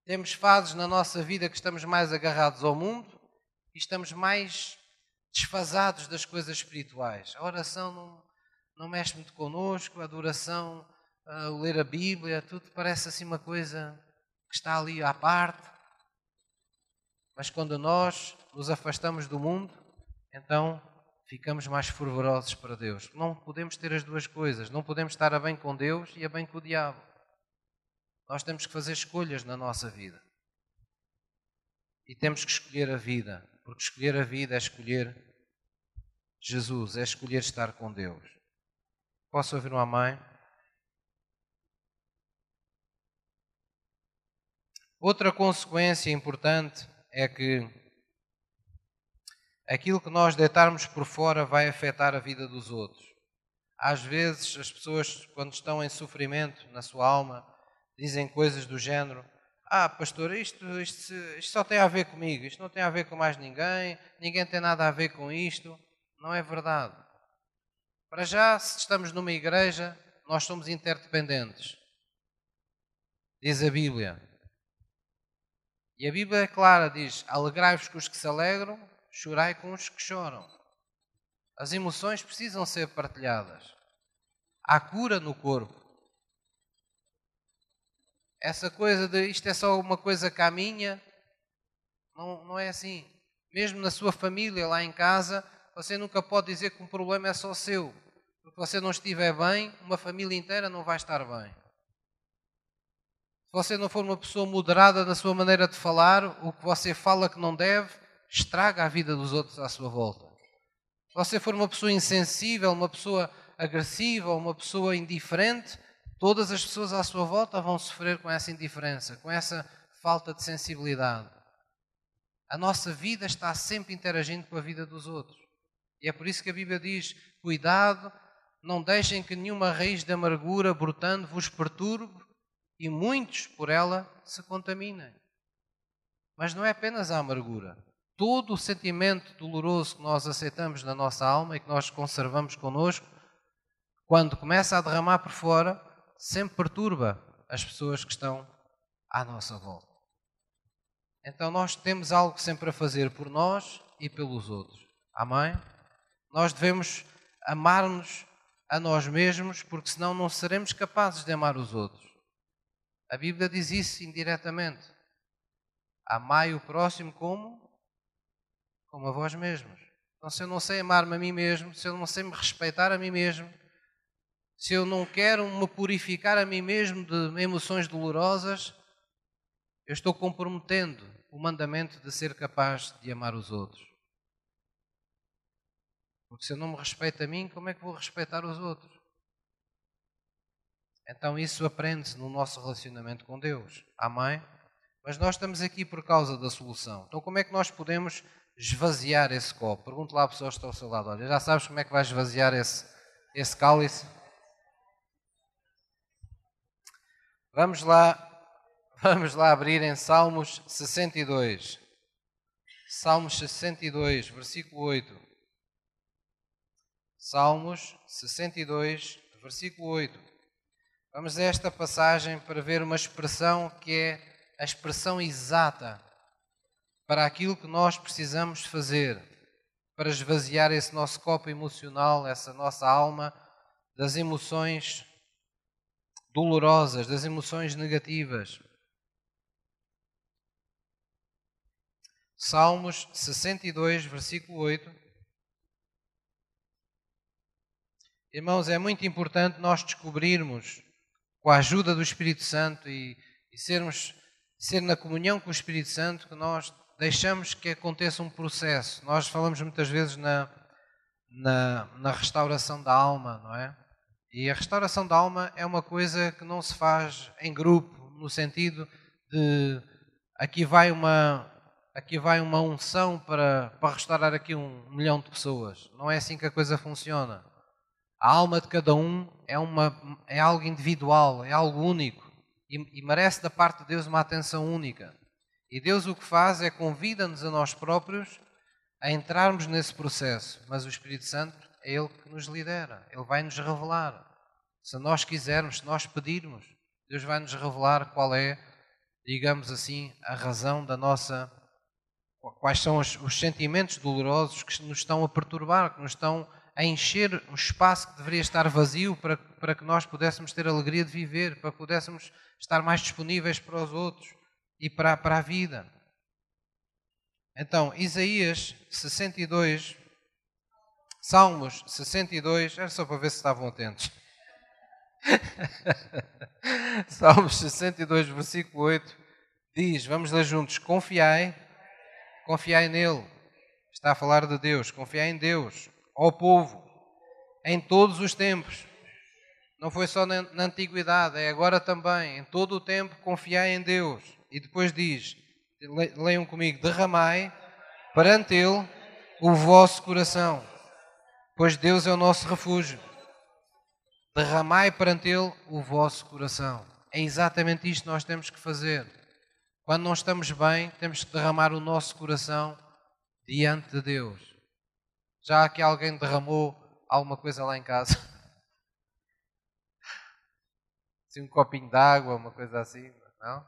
Temos fases na nossa vida que estamos mais agarrados ao mundo e estamos mais desfasados das coisas espirituais. A oração não, não mexe muito connosco, a adoração, a ler a Bíblia, tudo parece assim uma coisa que está ali à parte. Mas quando nós nos afastamos do mundo, então ficamos mais fervorosos para Deus. Não podemos ter as duas coisas. Não podemos estar a bem com Deus e a bem com o diabo. Nós temos que fazer escolhas na nossa vida. E temos que escolher a vida, porque escolher a vida é escolher Jesus, é escolher estar com Deus. Posso ouvir um amém? Outra consequência importante é que aquilo que nós deitarmos por fora vai afetar a vida dos outros. Às vezes, as pessoas, quando estão em sofrimento na sua alma, dizem coisas do género: Ah, pastor, isto, isto, isto só tem a ver comigo, isto não tem a ver com mais ninguém, ninguém tem nada a ver com isto. Não é verdade. Para já, se estamos numa igreja, nós somos interdependentes. Diz a Bíblia. E a Bíblia é clara, diz: alegrai-vos com os que se alegram, chorai com os que choram. As emoções precisam ser partilhadas. Há cura no corpo. Essa coisa de isto é só uma coisa caminha, não, não é assim. Mesmo na sua família, lá em casa, você nunca pode dizer que um problema é só seu. Porque você não estiver bem, uma família inteira não vai estar bem você não for uma pessoa moderada na sua maneira de falar, o que você fala que não deve, estraga a vida dos outros à sua volta. Se você for uma pessoa insensível, uma pessoa agressiva uma pessoa indiferente, todas as pessoas à sua volta vão sofrer com essa indiferença, com essa falta de sensibilidade. A nossa vida está sempre interagindo com a vida dos outros. E é por isso que a Bíblia diz: cuidado, não deixem que nenhuma raiz de amargura brotando vos perturbe e muitos por ela se contaminem. Mas não é apenas a amargura. Todo o sentimento doloroso que nós aceitamos na nossa alma e que nós conservamos connosco, quando começa a derramar por fora, sempre perturba as pessoas que estão à nossa volta. Então nós temos algo sempre a fazer por nós e pelos outros. Amém? Nós devemos amar-nos a nós mesmos, porque senão não seremos capazes de amar os outros. A Bíblia diz isso indiretamente. Amai o próximo como? Como a vós mesmos. Então, se eu não sei amar-me a mim mesmo, se eu não sei me respeitar a mim mesmo, se eu não quero me purificar a mim mesmo de emoções dolorosas, eu estou comprometendo o mandamento de ser capaz de amar os outros. Porque se eu não me respeito a mim, como é que vou respeitar os outros? Então isso aprende-se no nosso relacionamento com Deus. Amém? Mas nós estamos aqui por causa da solução. Então como é que nós podemos esvaziar esse copo? Pergunto lá à pessoa que está ao seu lado. Olha, já sabes como é que vais esvaziar esse, esse cálice? Vamos lá, vamos lá abrir em Salmos 62. Salmos 62, versículo 8. Salmos 62, versículo 8. Vamos a esta passagem para ver uma expressão que é a expressão exata para aquilo que nós precisamos fazer para esvaziar esse nosso copo emocional, essa nossa alma das emoções dolorosas, das emoções negativas. Salmos 62, versículo 8. Irmãos, é muito importante nós descobrirmos com a ajuda do Espírito Santo e, e sermos ser na comunhão com o Espírito Santo que nós deixamos que aconteça um processo. Nós falamos muitas vezes na, na, na restauração da alma, não é? E a restauração da alma é uma coisa que não se faz em grupo, no sentido de aqui vai uma aqui vai uma unção para, para restaurar aqui um milhão de pessoas. Não é assim que a coisa funciona. A alma de cada um é, uma, é algo individual, é algo único e, e merece da parte de Deus uma atenção única. E Deus o que faz é convida-nos a nós próprios a entrarmos nesse processo, mas o Espírito Santo é Ele que nos lidera, Ele vai nos revelar. Se nós quisermos, se nós pedirmos, Deus vai nos revelar qual é, digamos assim, a razão da nossa. Quais são os, os sentimentos dolorosos que nos estão a perturbar, que nos estão a encher um espaço que deveria estar vazio para, para que nós pudéssemos ter alegria de viver, para que pudéssemos estar mais disponíveis para os outros e para, para a vida. Então, Isaías 62, Salmos 62, era só para ver se estavam atentos. Salmos 62, versículo 8, diz: Vamos ler juntos: Confiai, confiai nele. Está a falar de Deus, confiai em Deus ao povo em todos os tempos. Não foi só na, na antiguidade, é agora também. Em todo o tempo confiai em Deus. E depois diz: leiam comigo, derramai perante Ele o vosso coração, pois Deus é o nosso refúgio. Derramai perante Ele o vosso coração. É exatamente isto que nós temos que fazer. Quando não estamos bem, temos que derramar o nosso coração diante de Deus. Já que alguém derramou alguma coisa lá em casa? Assim, um copinho de água, uma coisa assim, não?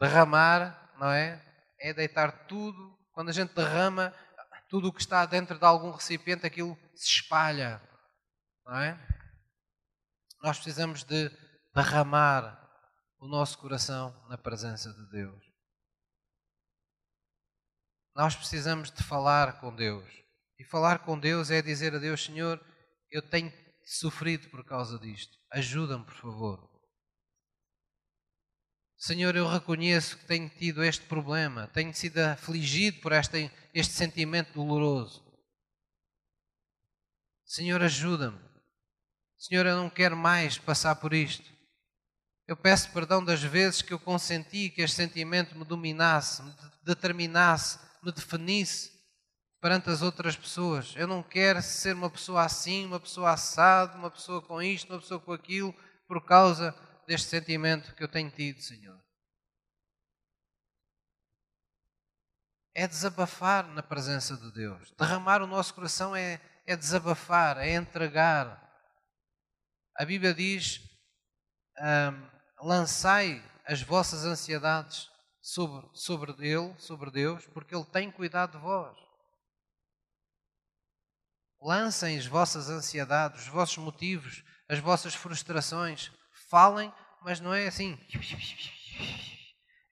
Derramar, não é? É deitar tudo. Quando a gente derrama, tudo o que está dentro de algum recipiente, aquilo se espalha, não é? Nós precisamos de derramar o nosso coração na presença de Deus. Nós precisamos de falar com Deus. E falar com Deus é dizer a Deus: Senhor, eu tenho sofrido por causa disto. Ajuda-me, por favor. Senhor, eu reconheço que tenho tido este problema, tenho sido afligido por este, este sentimento doloroso. Senhor, ajuda-me. Senhor, eu não quero mais passar por isto. Eu peço perdão das vezes que eu consenti que este sentimento me dominasse, me determinasse, me definisse perante as outras pessoas. Eu não quero ser uma pessoa assim, uma pessoa assado, uma pessoa com isto, uma pessoa com aquilo, por causa deste sentimento que eu tenho tido, Senhor. É desabafar na presença de Deus. Derramar o nosso coração é, é desabafar, é entregar. A Bíblia diz: um, lançai as vossas ansiedades sobre, sobre Ele, sobre Deus, porque Ele tem cuidado de vós. Lancem as vossas ansiedades, os vossos motivos, as vossas frustrações. Falem, mas não é assim.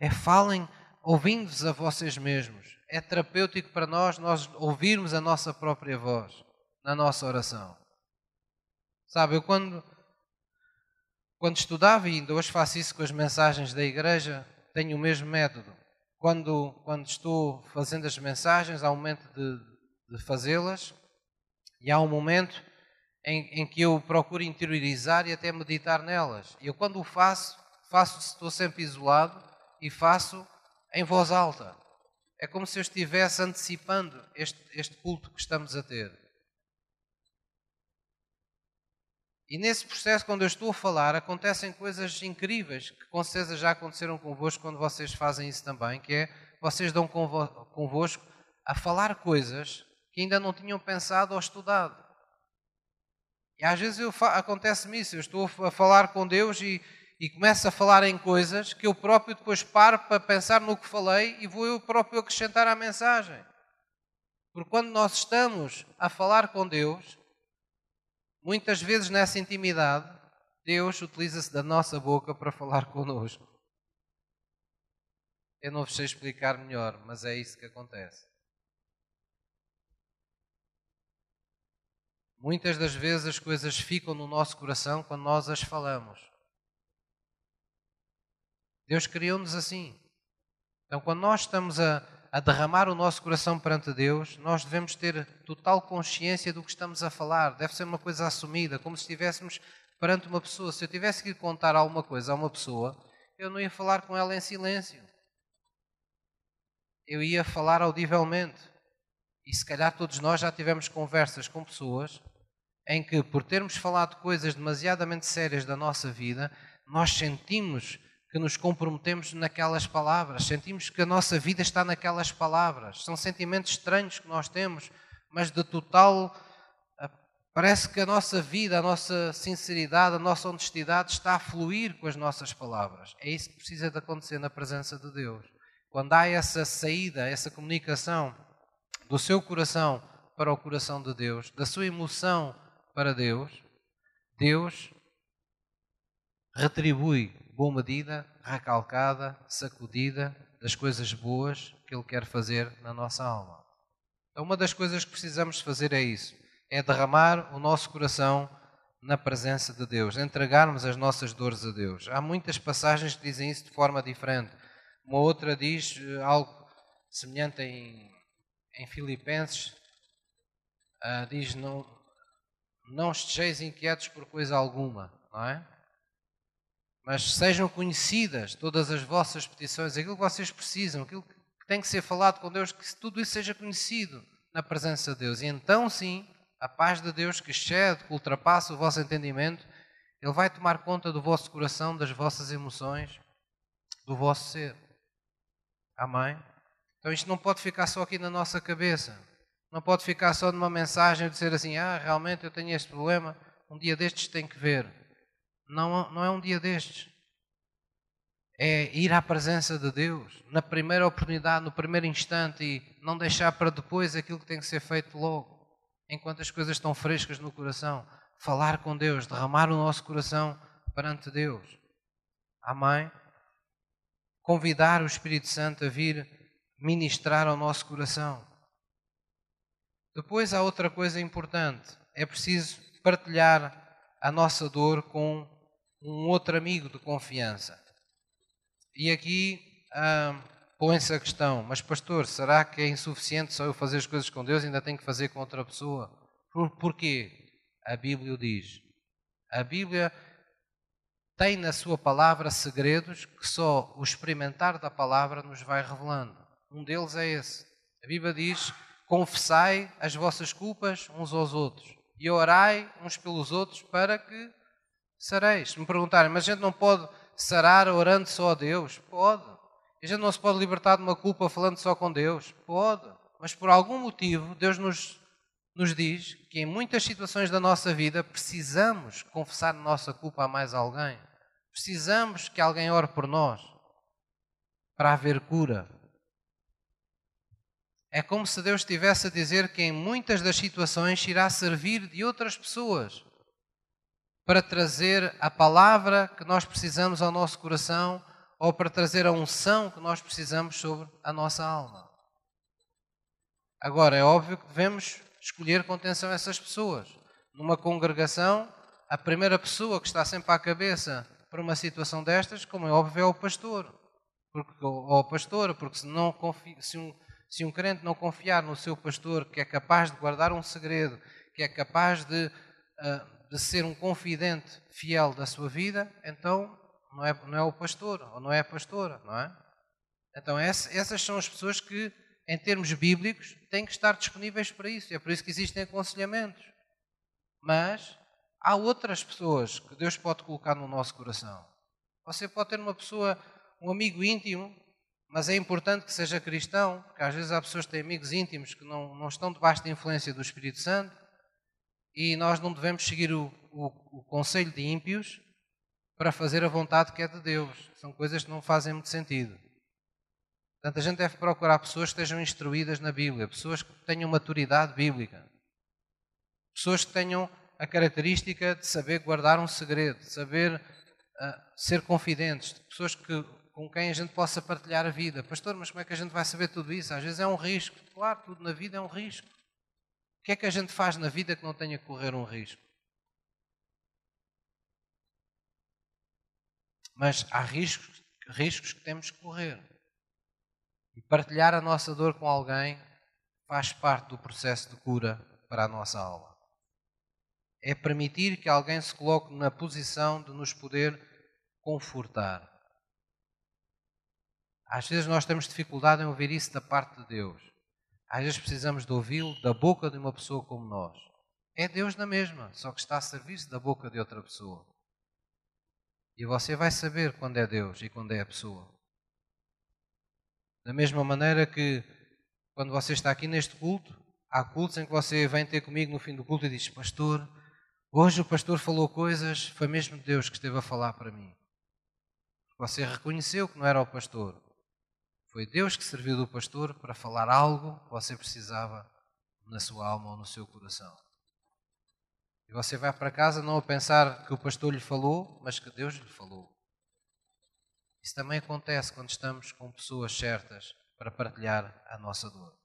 É falem ouvindo-vos a vocês mesmos. É terapêutico para nós nós ouvirmos a nossa própria voz na nossa oração. Sabe, eu quando, quando estudava e ainda hoje faço isso com as mensagens da igreja, tenho o mesmo método. Quando, quando estou fazendo as mensagens, há um momento de, de fazê-las e há um momento em, em, que eu procuro interiorizar e até meditar nelas. E eu, quando o faço, faço estou sempre isolado e faço em voz alta. É como se eu estivesse antecipando este, este culto que estamos a ter. E nesse processo, quando eu estou a falar, acontecem coisas incríveis que com certeza já aconteceram convosco quando vocês fazem isso também, que é vocês dão convosco a falar coisas que ainda não tinham pensado ou estudado. E às vezes acontece-me isso, eu estou a falar com Deus e, e começo a falar em coisas que eu próprio depois paro para pensar no que falei e vou eu próprio acrescentar à mensagem. Porque quando nós estamos a falar com Deus, muitas vezes nessa intimidade, Deus utiliza-se da nossa boca para falar connosco. Eu não vos sei explicar melhor, mas é isso que acontece. Muitas das vezes as coisas ficam no nosso coração quando nós as falamos. Deus criou-nos assim. Então, quando nós estamos a, a, derramar o nosso coração perante Deus, nós devemos ter total consciência do que estamos a falar. Deve ser uma coisa assumida, como se estivéssemos perante uma pessoa. Se eu tivesse que contar alguma coisa a uma pessoa, eu não ia falar com ela em silêncio. Eu ia falar audivelmente. E se calhar todos nós já tivemos conversas com pessoas em que, por termos falado coisas demasiadamente sérias da nossa vida, nós sentimos que nos comprometemos naquelas palavras, sentimos que a nossa vida está naquelas palavras. São sentimentos estranhos que nós temos, mas de total. Ah, parece que a nossa vida, a nossa sinceridade, a nossa honestidade está a fluir com as nossas palavras. É isso que precisa de acontecer na presença de Deus. Quando há essa saída, essa comunicação do seu coração para o coração de Deus, da sua emoção para Deus, Deus retribui boa medida, recalcada, sacudida das coisas boas que Ele quer fazer na nossa alma. Então, uma das coisas que precisamos fazer é isso: é derramar o nosso coração na presença de Deus, entregarmos as nossas dores a Deus. Há muitas passagens que dizem isso de forma diferente. Uma outra diz eh, algo semelhante em, em Filipenses, uh, diz: não, não estejeis inquietos por coisa alguma, não é? Mas sejam conhecidas todas as vossas petições, aquilo que vocês precisam, aquilo que tem que ser falado com Deus, que tudo isso seja conhecido na presença de Deus. E então sim, a paz de Deus que excede, que ultrapassa o vosso entendimento, Ele vai tomar conta do vosso coração, das vossas emoções, do vosso ser. Amém? Então isto não pode ficar só aqui na nossa cabeça. Não pode ficar só numa mensagem e dizer assim: ah, realmente eu tenho este problema, um dia destes tem que ver. Não, não é um dia destes. É ir à presença de Deus, na primeira oportunidade, no primeiro instante e não deixar para depois aquilo que tem que ser feito logo, enquanto as coisas estão frescas no coração. Falar com Deus, derramar o nosso coração perante Deus. Amém? Convidar o Espírito Santo a vir ministrar ao nosso coração. Depois há outra coisa importante: é preciso partilhar a nossa dor com um outro amigo de confiança. E aqui ah, põe-se a questão: mas, pastor, será que é insuficiente só eu fazer as coisas com Deus ainda tenho que fazer com outra pessoa? Por, porquê? a Bíblia o diz. A Bíblia tem na sua palavra segredos que só o experimentar da palavra nos vai revelando. Um deles é esse. A Bíblia diz: confessai as vossas culpas uns aos outros e orai uns pelos outros para que sareis. Me perguntarem, mas a gente não pode sarar orando só a Deus? Pode. A gente não se pode libertar de uma culpa falando só com Deus? Pode. Mas por algum motivo, Deus nos, nos diz que em muitas situações da nossa vida precisamos confessar nossa culpa a mais alguém. Precisamos que alguém ore por nós para haver cura. É como se Deus estivesse a dizer que em muitas das situações irá servir de outras pessoas para trazer a palavra que nós precisamos ao nosso coração ou para trazer a unção que nós precisamos sobre a nossa alma. Agora, é óbvio que devemos escolher com atenção essas pessoas. Numa congregação, a primeira pessoa que está sempre à cabeça para uma situação destas, como é óbvio, é o pastor. Porque, ou a pastora, porque se, não se, um, se um crente não confiar no seu pastor, que é capaz de guardar um segredo, que é capaz de uh, de ser um confidente fiel da sua vida, então não é, não é o pastor, ou não é a pastora, não é? Então essas são as pessoas que, em termos bíblicos, têm que estar disponíveis para isso. É por isso que existem aconselhamentos. Mas há outras pessoas que Deus pode colocar no nosso coração. Você pode ter uma pessoa, um amigo íntimo, mas é importante que seja cristão, porque às vezes há pessoas que têm amigos íntimos que não, não estão debaixo da influência do Espírito Santo e nós não devemos seguir o, o, o conselho de ímpios para fazer a vontade que é de Deus. São coisas que não fazem muito sentido. Portanto, a gente deve procurar pessoas que estejam instruídas na Bíblia, pessoas que tenham maturidade bíblica, pessoas que tenham a característica de saber guardar um segredo, de saber uh, ser confidentes, pessoas que, com quem a gente possa partilhar a vida. Pastor, mas como é que a gente vai saber tudo isso? Às vezes é um risco. Claro, tudo na vida é um risco. Que é que a gente faz na vida que não tenha que correr um risco? Mas há riscos, riscos que temos que correr. E partilhar a nossa dor com alguém faz parte do processo de cura para a nossa alma. É permitir que alguém se coloque na posição de nos poder confortar. Às vezes nós temos dificuldade em ouvir isso da parte de Deus. Às vezes precisamos de ouvi-lo da boca de uma pessoa como nós. É Deus na mesma, só que está a serviço da boca de outra pessoa. E você vai saber quando é Deus e quando é a pessoa. Da mesma maneira que quando você está aqui neste culto, há cultos em que você vem ter comigo no fim do culto e diz: Pastor, hoje o pastor falou coisas, foi mesmo Deus que esteve a falar para mim. Você reconheceu que não era o pastor, foi Deus que serviu do pastor para falar algo que você precisava na sua alma ou no seu coração. E você vai para casa não a pensar que o pastor lhe falou, mas que Deus lhe falou. Isso também acontece quando estamos com pessoas certas para partilhar a nossa dor.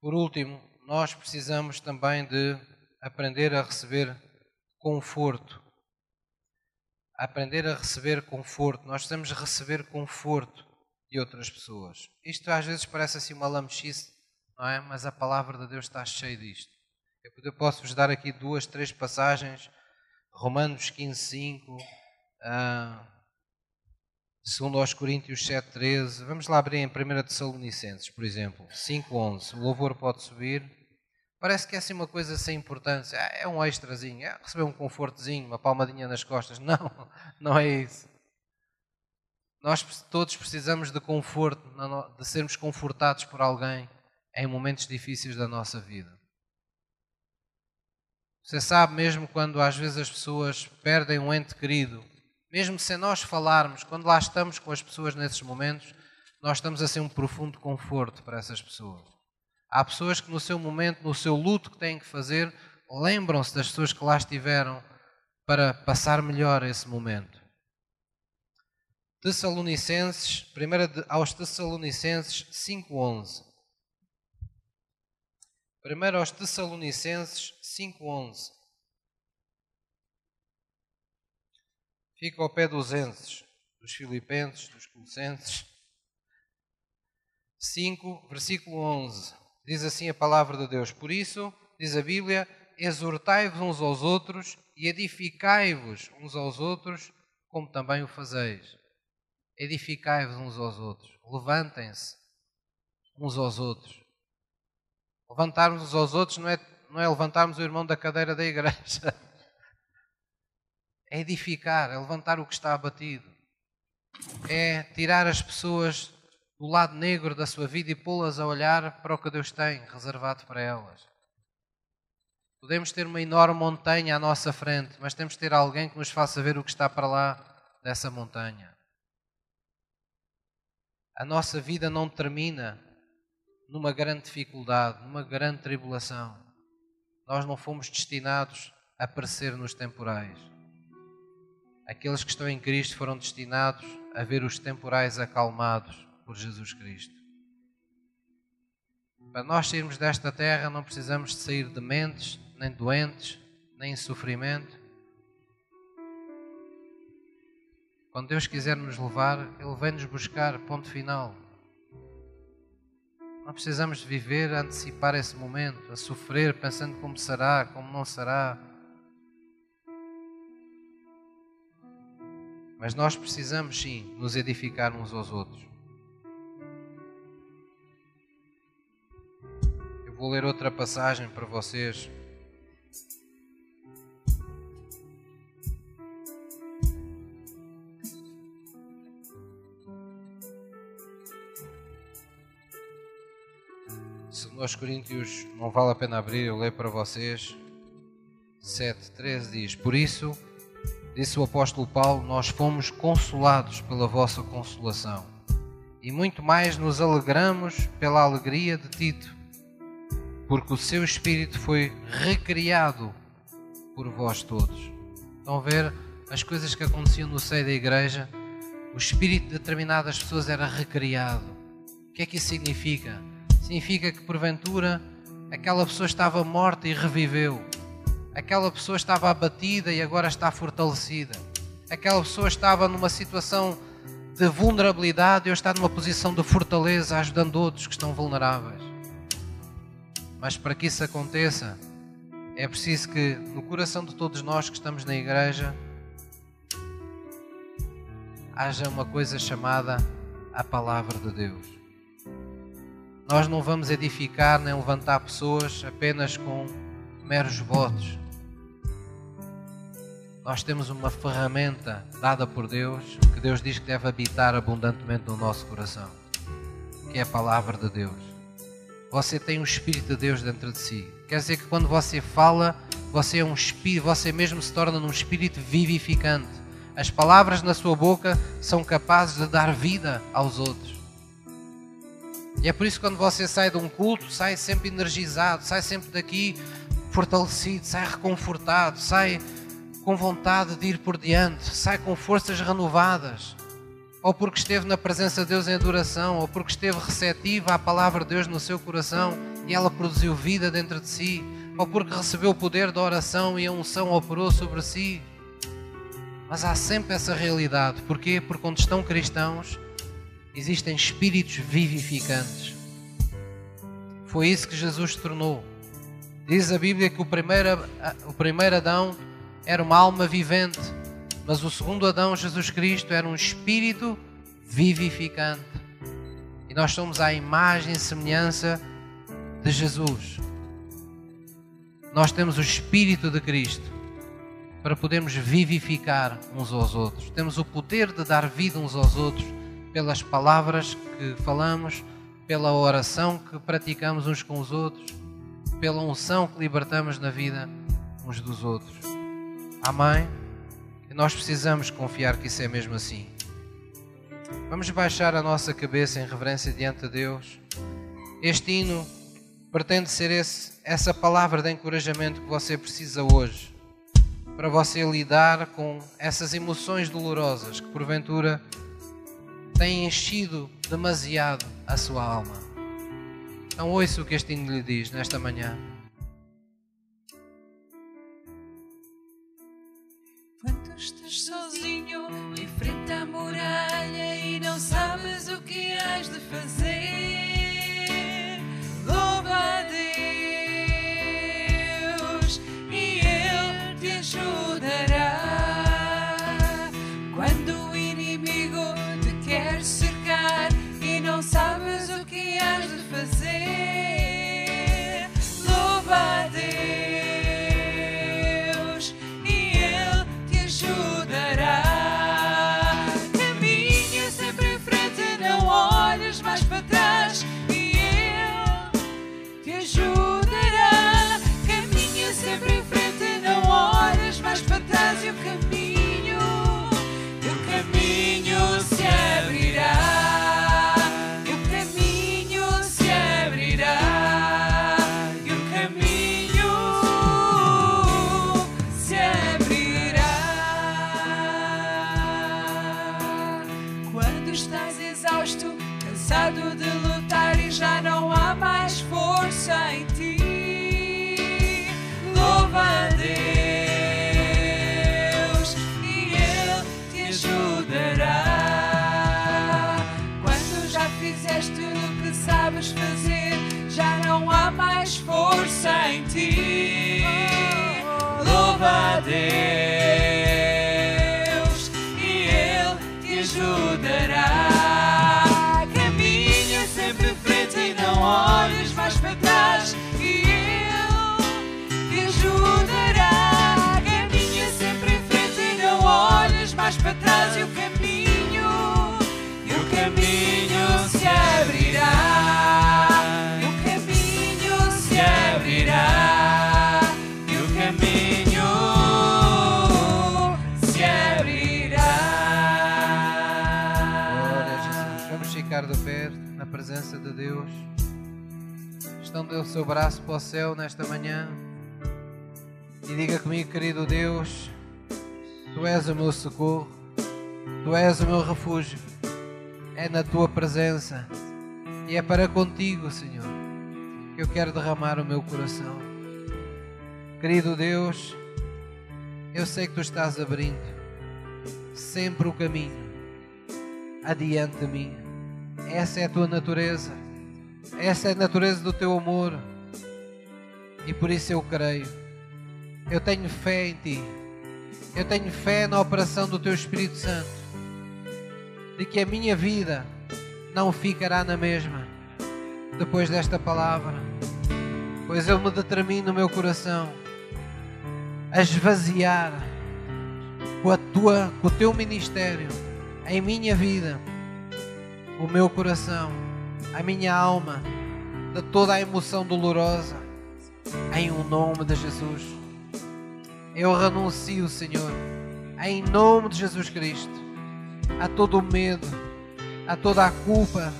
Por último, nós precisamos também de aprender a receber conforto aprender a receber conforto. Nós precisamos receber conforto de outras pessoas. Isto às vezes parece assim uma lamechice, não é? Mas a palavra de Deus está cheia disto. Eu posso-vos dar aqui duas, três passagens. Romanos 15, 5. Uh, segundo aos Coríntios 7, 13. Vamos lá abrir em 1 Tessalonicenses, por exemplo. 5, 11. O louvor pode subir. Parece que é assim uma coisa sem importância. Ah, é um extrazinho, é receber um confortozinho, uma palmadinha nas costas. Não, não é isso. Nós todos precisamos de conforto, de sermos confortados por alguém em momentos difíceis da nossa vida. Você sabe mesmo quando às vezes as pessoas perdem um ente querido, mesmo sem nós falarmos, quando lá estamos com as pessoas nesses momentos, nós estamos a ser um profundo conforto para essas pessoas. Há pessoas que no seu momento, no seu luto que têm que fazer, lembram-se das pessoas que lá estiveram para passar melhor esse momento. Tessalonicenses, 1 aos Tessalonicenses 5.11. Primeiro aos Tessalonicenses 5.11. Fica ao pé dos Enses, dos Filipenses, dos Colossenses. 5, versículo 11. Diz assim a palavra de Deus: Por isso, diz a Bíblia, exortai-vos uns aos outros e edificai-vos uns aos outros, como também o fazeis. Edificai-vos uns aos outros. Levantem-se uns aos outros. Levantarmos uns aos outros não é, não é levantarmos o irmão da cadeira da igreja. É edificar, é levantar o que está abatido. É tirar as pessoas do lado negro da sua vida e pô-las a olhar para o que Deus tem reservado para elas. Podemos ter uma enorme montanha à nossa frente, mas temos de ter alguém que nos faça ver o que está para lá dessa montanha. A nossa vida não termina numa grande dificuldade, numa grande tribulação. Nós não fomos destinados a aparecer nos temporais. Aqueles que estão em Cristo foram destinados a ver os temporais acalmados por Jesus Cristo. Para nós sairmos desta terra, não precisamos de sair dementes, nem doentes, nem em sofrimento. Quando Deus quiser nos levar, Ele vem nos buscar, ponto final. Não precisamos de viver a antecipar esse momento, a sofrer pensando como será, como não será. Mas nós precisamos sim nos edificar uns aos outros. Vou ler outra passagem para vocês. aos Coríntios, não vale a pena abrir, eu leio para vocês. 7,13 diz: Por isso, disse o apóstolo Paulo, nós fomos consolados pela vossa consolação, e muito mais nos alegramos pela alegria de Tito, porque o seu espírito foi recriado por vós todos. Estão a ver as coisas que aconteciam no seio da igreja? O espírito de determinadas pessoas era recriado. O que é que isso significa? significa que porventura aquela pessoa estava morta e reviveu. Aquela pessoa estava abatida e agora está fortalecida. Aquela pessoa estava numa situação de vulnerabilidade e hoje está numa posição de fortaleza, ajudando outros que estão vulneráveis. Mas para que isso aconteça, é preciso que no coração de todos nós que estamos na igreja haja uma coisa chamada a palavra de Deus. Nós não vamos edificar nem levantar pessoas apenas com meros votos. Nós temos uma ferramenta dada por Deus, que Deus diz que deve habitar abundantemente no nosso coração, que é a palavra de Deus. Você tem o Espírito de Deus dentro de si. Quer dizer que quando você fala, você é um espírito, você mesmo se torna num espírito vivificante. As palavras na sua boca são capazes de dar vida aos outros. E é por isso que quando você sai de um culto, sai sempre energizado, sai sempre daqui fortalecido, sai reconfortado, sai com vontade de ir por diante, sai com forças renovadas. Ou porque esteve na presença de Deus em adoração, ou porque esteve receptiva à palavra de Deus no seu coração e ela produziu vida dentro de si, ou porque recebeu o poder da oração e a unção operou sobre si. Mas há sempre essa realidade. Porquê? Porque quando estão cristãos, existem espíritos vivificantes. Foi isso que Jesus tornou. Diz a Bíblia que o primeiro, o primeiro Adão era uma alma vivente, mas o segundo Adão, Jesus Cristo, era um espírito vivificante. E nós somos à imagem e semelhança de Jesus. Nós temos o Espírito de Cristo para podermos vivificar uns aos outros. Temos o poder de dar vida uns aos outros pelas palavras que falamos, pela oração que praticamos uns com os outros, pela unção que libertamos na vida uns dos outros. Amém? E nós precisamos confiar que isso é mesmo assim. Vamos baixar a nossa cabeça em reverência diante de Deus. Este hino pretende ser esse, essa palavra de encorajamento que você precisa hoje para você lidar com essas emoções dolorosas que porventura tem enchido demasiado a sua alma. Então ouça o que este hino lhe diz nesta manhã. Estás sozinho em ti. Louva a Deus e Ele te ajudará. Caminha sempre em frente e não olhes mais para trás. E Ele te ajudará. Caminha sempre em frente e não olhes mais para trás. E o caminho, presença de Deus. Estando o seu braço para o céu nesta manhã. E diga comigo, querido Deus, Tu és o meu socorro, Tu és o meu refúgio. É na Tua presença e é para contigo, Senhor, que eu quero derramar o meu coração. Querido Deus, eu sei que Tu estás abrindo sempre o caminho adiante de mim. Essa é a tua natureza. Essa é a natureza do teu amor. E por isso eu creio. Eu tenho fé em ti. Eu tenho fé na operação do teu Espírito Santo. De que a minha vida não ficará na mesma depois desta palavra. Pois eu me determino no meu coração a esvaziar com, a tua, com o teu ministério em minha vida, o meu coração, a minha alma, de toda a emoção dolorosa, em o nome de Jesus. Eu renuncio, Senhor, em nome de Jesus Cristo, a todo o medo, a toda a culpa,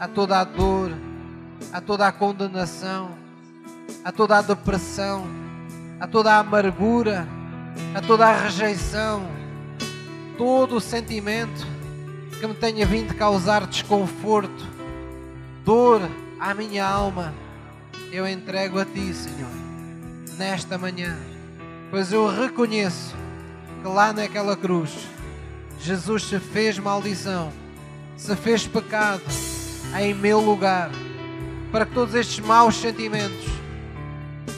a toda a dor, a toda a condenação, a toda a depressão, a toda a amargura, a toda a rejeição, todo o sentimento que me tenha vindo causar desconforto, dor à minha alma, eu entrego a Ti, Senhor, nesta manhã, pois eu reconheço que lá naquela cruz Jesus se fez maldição, se fez pecado em meu lugar, para que todos estes maus sentimentos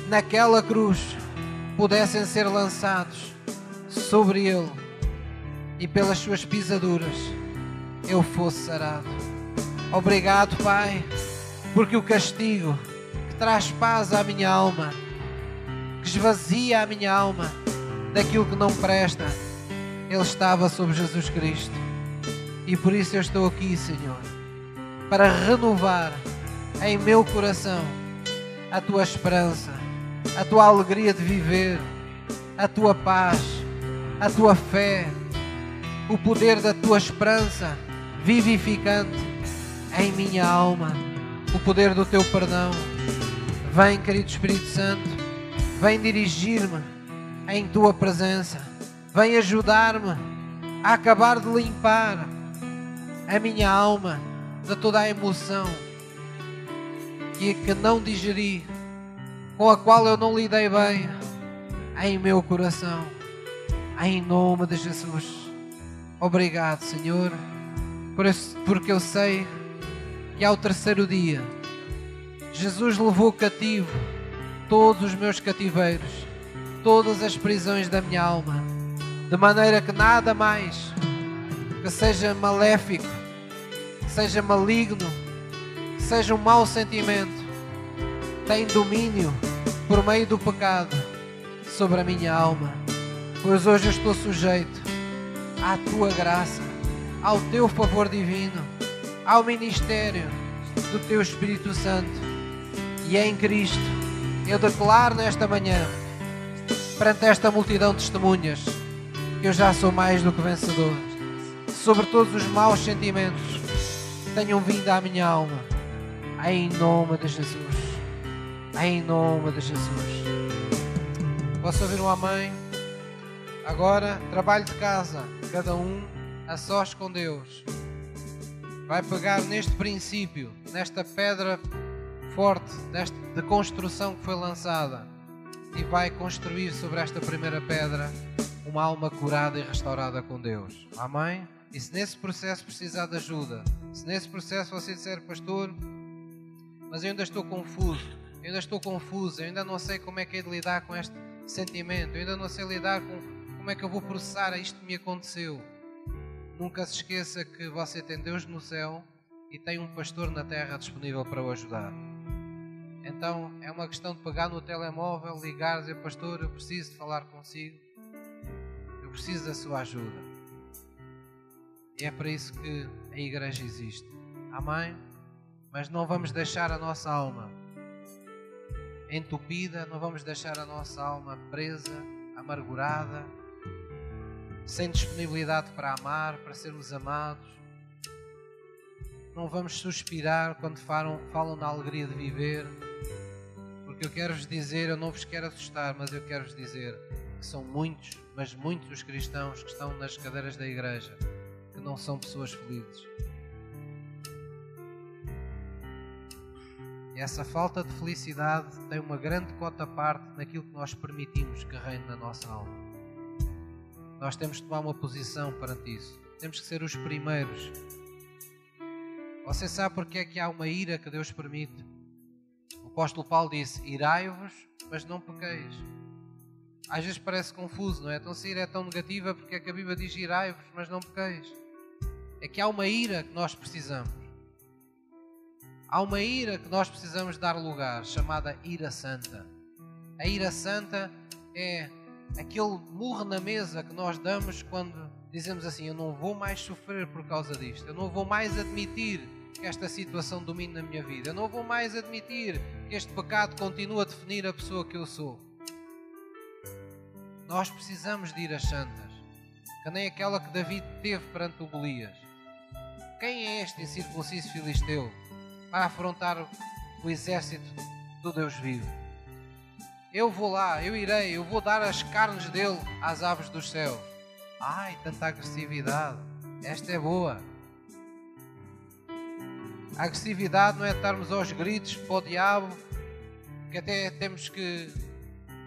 naquela cruz pudessem ser lançados sobre Ele e pelas suas pisaduras eu fosse sarado. Obrigado, Pai, porque o castigo que traz paz à minha alma, que esvazia a minha alma daquilo que não presta, ele estava sobre Jesus Cristo. E por isso eu estou aqui, Senhor, para renovar em meu coração a tua esperança, a tua alegria de viver, a tua paz, a tua fé, o poder da tua esperança vivificante em minha alma, o poder do teu perdão. Vem, querido Espírito Santo, vem dirigir-me em tua presença, vem ajudar-me a acabar de limpar a minha alma de toda a emoção que, que não digeri, com a qual eu não lidei bem em meu coração, em nome de Jesus. Obrigado, Senhor, porque eu sei que ao terceiro dia Jesus levou cativo todos os meus cativeiros, todas as prisões da minha alma, de maneira que nada mais que seja maléfico, que seja maligno, que seja um mau sentimento, tem domínio por meio do pecado sobre a minha alma. Pois hoje eu estou sujeito à tua graça, ao teu favor divino, ao ministério do teu Espírito Santo. E em Cristo eu declaro nesta manhã, perante esta multidão de testemunhas, que eu já sou mais do que vencedor sobre todos os maus sentimentos tenham vindo à minha alma. Em nome de Jesus. Em nome de Jesus. Posso ouvir um amém? Agora, trabalho de casa, cada um a sós com Deus. vai pegar neste princípio, nesta pedra forte, desta, de construção que foi lançada, e vai construir sobre esta primeira pedra uma alma curada e restaurada com Deus. Amém? E se nesse processo precisar de ajuda, se nesse processo você disser, pastor, mas eu ainda estou confuso, eu ainda estou confuso, eu ainda não sei como é que é de lidar com este sentimento, eu ainda não sei lidar com como é que eu vou processar isto que me aconteceu. Nunca se esqueça que você tem Deus no céu e tem um pastor na terra disponível para o ajudar. Então é uma questão de pegar no telemóvel, ligar, dizer, pastor, eu preciso de falar consigo, eu preciso da sua ajuda. E é para isso que a igreja existe. Amém? Mas não vamos deixar a nossa alma entupida, não vamos deixar a nossa alma presa, amargurada, sem disponibilidade para amar, para sermos amados. Não vamos suspirar quando falam, falam na alegria de viver, porque eu quero-vos dizer, eu não vos quero assustar, mas eu quero-vos dizer que são muitos, mas muitos os cristãos que estão nas cadeiras da igreja que não são pessoas felizes. E essa falta de felicidade tem uma grande cota parte naquilo que nós permitimos que reine na nossa alma. Nós temos de tomar uma posição perante isso. Temos que ser os primeiros. Você sabe porque é que há uma ira que Deus permite? O apóstolo Paulo disse: Irai-vos, mas não pequeis. Às vezes parece confuso, não é? Então, se a ira é tão negativa, porque é que a Bíblia diz: Irai-vos, mas não pequeis? É que há uma ira que nós precisamos. Há uma ira que nós precisamos dar lugar, chamada ira santa. A ira santa é aquele murro na mesa que nós damos quando dizemos assim: Eu não vou mais sofrer por causa disto, eu não vou mais admitir que esta situação domine na minha vida, eu não vou mais admitir que este pecado continua a definir a pessoa que eu sou. Nós precisamos de iras santas, que nem aquela que David teve perante o Golias. Quem é este incircunciso filisteu? a afrontar o exército do Deus vivo. Eu vou lá, eu irei, eu vou dar as carnes dele às aves dos céus. Ai, tanta agressividade. Esta é boa. A agressividade não é estarmos aos gritos para o diabo, que até temos que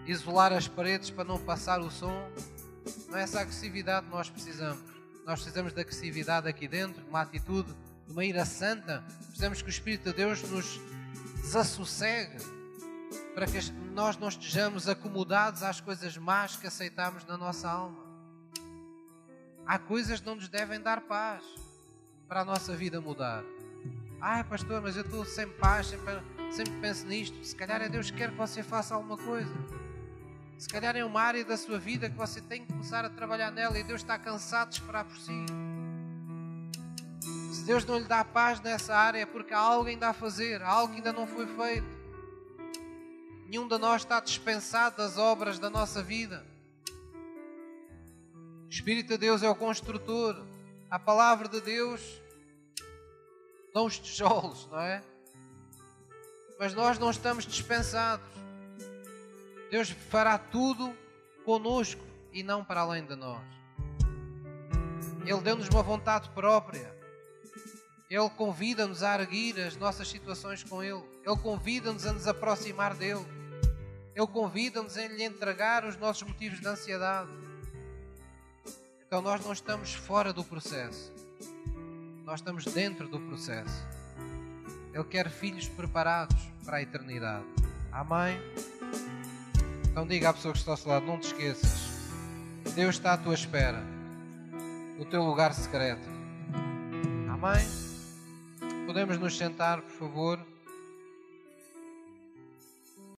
isolar as paredes para não passar o som. Não é essa agressividade que nós precisamos. Nós precisamos de agressividade aqui dentro, uma atitude de uma ira santa, precisamos que o Espírito de Deus nos desassossegue para que nós não estejamos acomodados às coisas más que aceitamos na nossa alma. Há coisas que não nos devem dar paz para a nossa vida mudar. Ai, pastor, mas eu estou sem paz, sempre, sempre penso nisto. Se calhar é Deus que quer que você faça alguma coisa. Se calhar é uma área da sua vida que você tem que começar a trabalhar nela e Deus está cansado de esperar por si. Se Deus não lhe dá paz nessa área, é porque há algo ainda a fazer, há algo que ainda não foi feito. Nenhum de nós está dispensado das obras da nossa vida. O Espírito de Deus é o construtor. A palavra de Deus dão os tijolos, não é? Mas nós não estamos dispensados. Deus fará tudo conosco e não para além de nós. Ele deu-nos uma vontade própria. Ele convida-nos a erguer as nossas situações com Ele. Ele convida-nos a nos aproximar dEle. Ele convida-nos a lhe entregar os nossos motivos de ansiedade. Então nós não estamos fora do processo. Nós estamos dentro do processo. Ele quer filhos preparados para a eternidade. Amém? Então diga à pessoa que está ao seu lado: não te esqueças. Deus está à tua espera. No teu lugar secreto. Amém? Podemos nos sentar, por favor.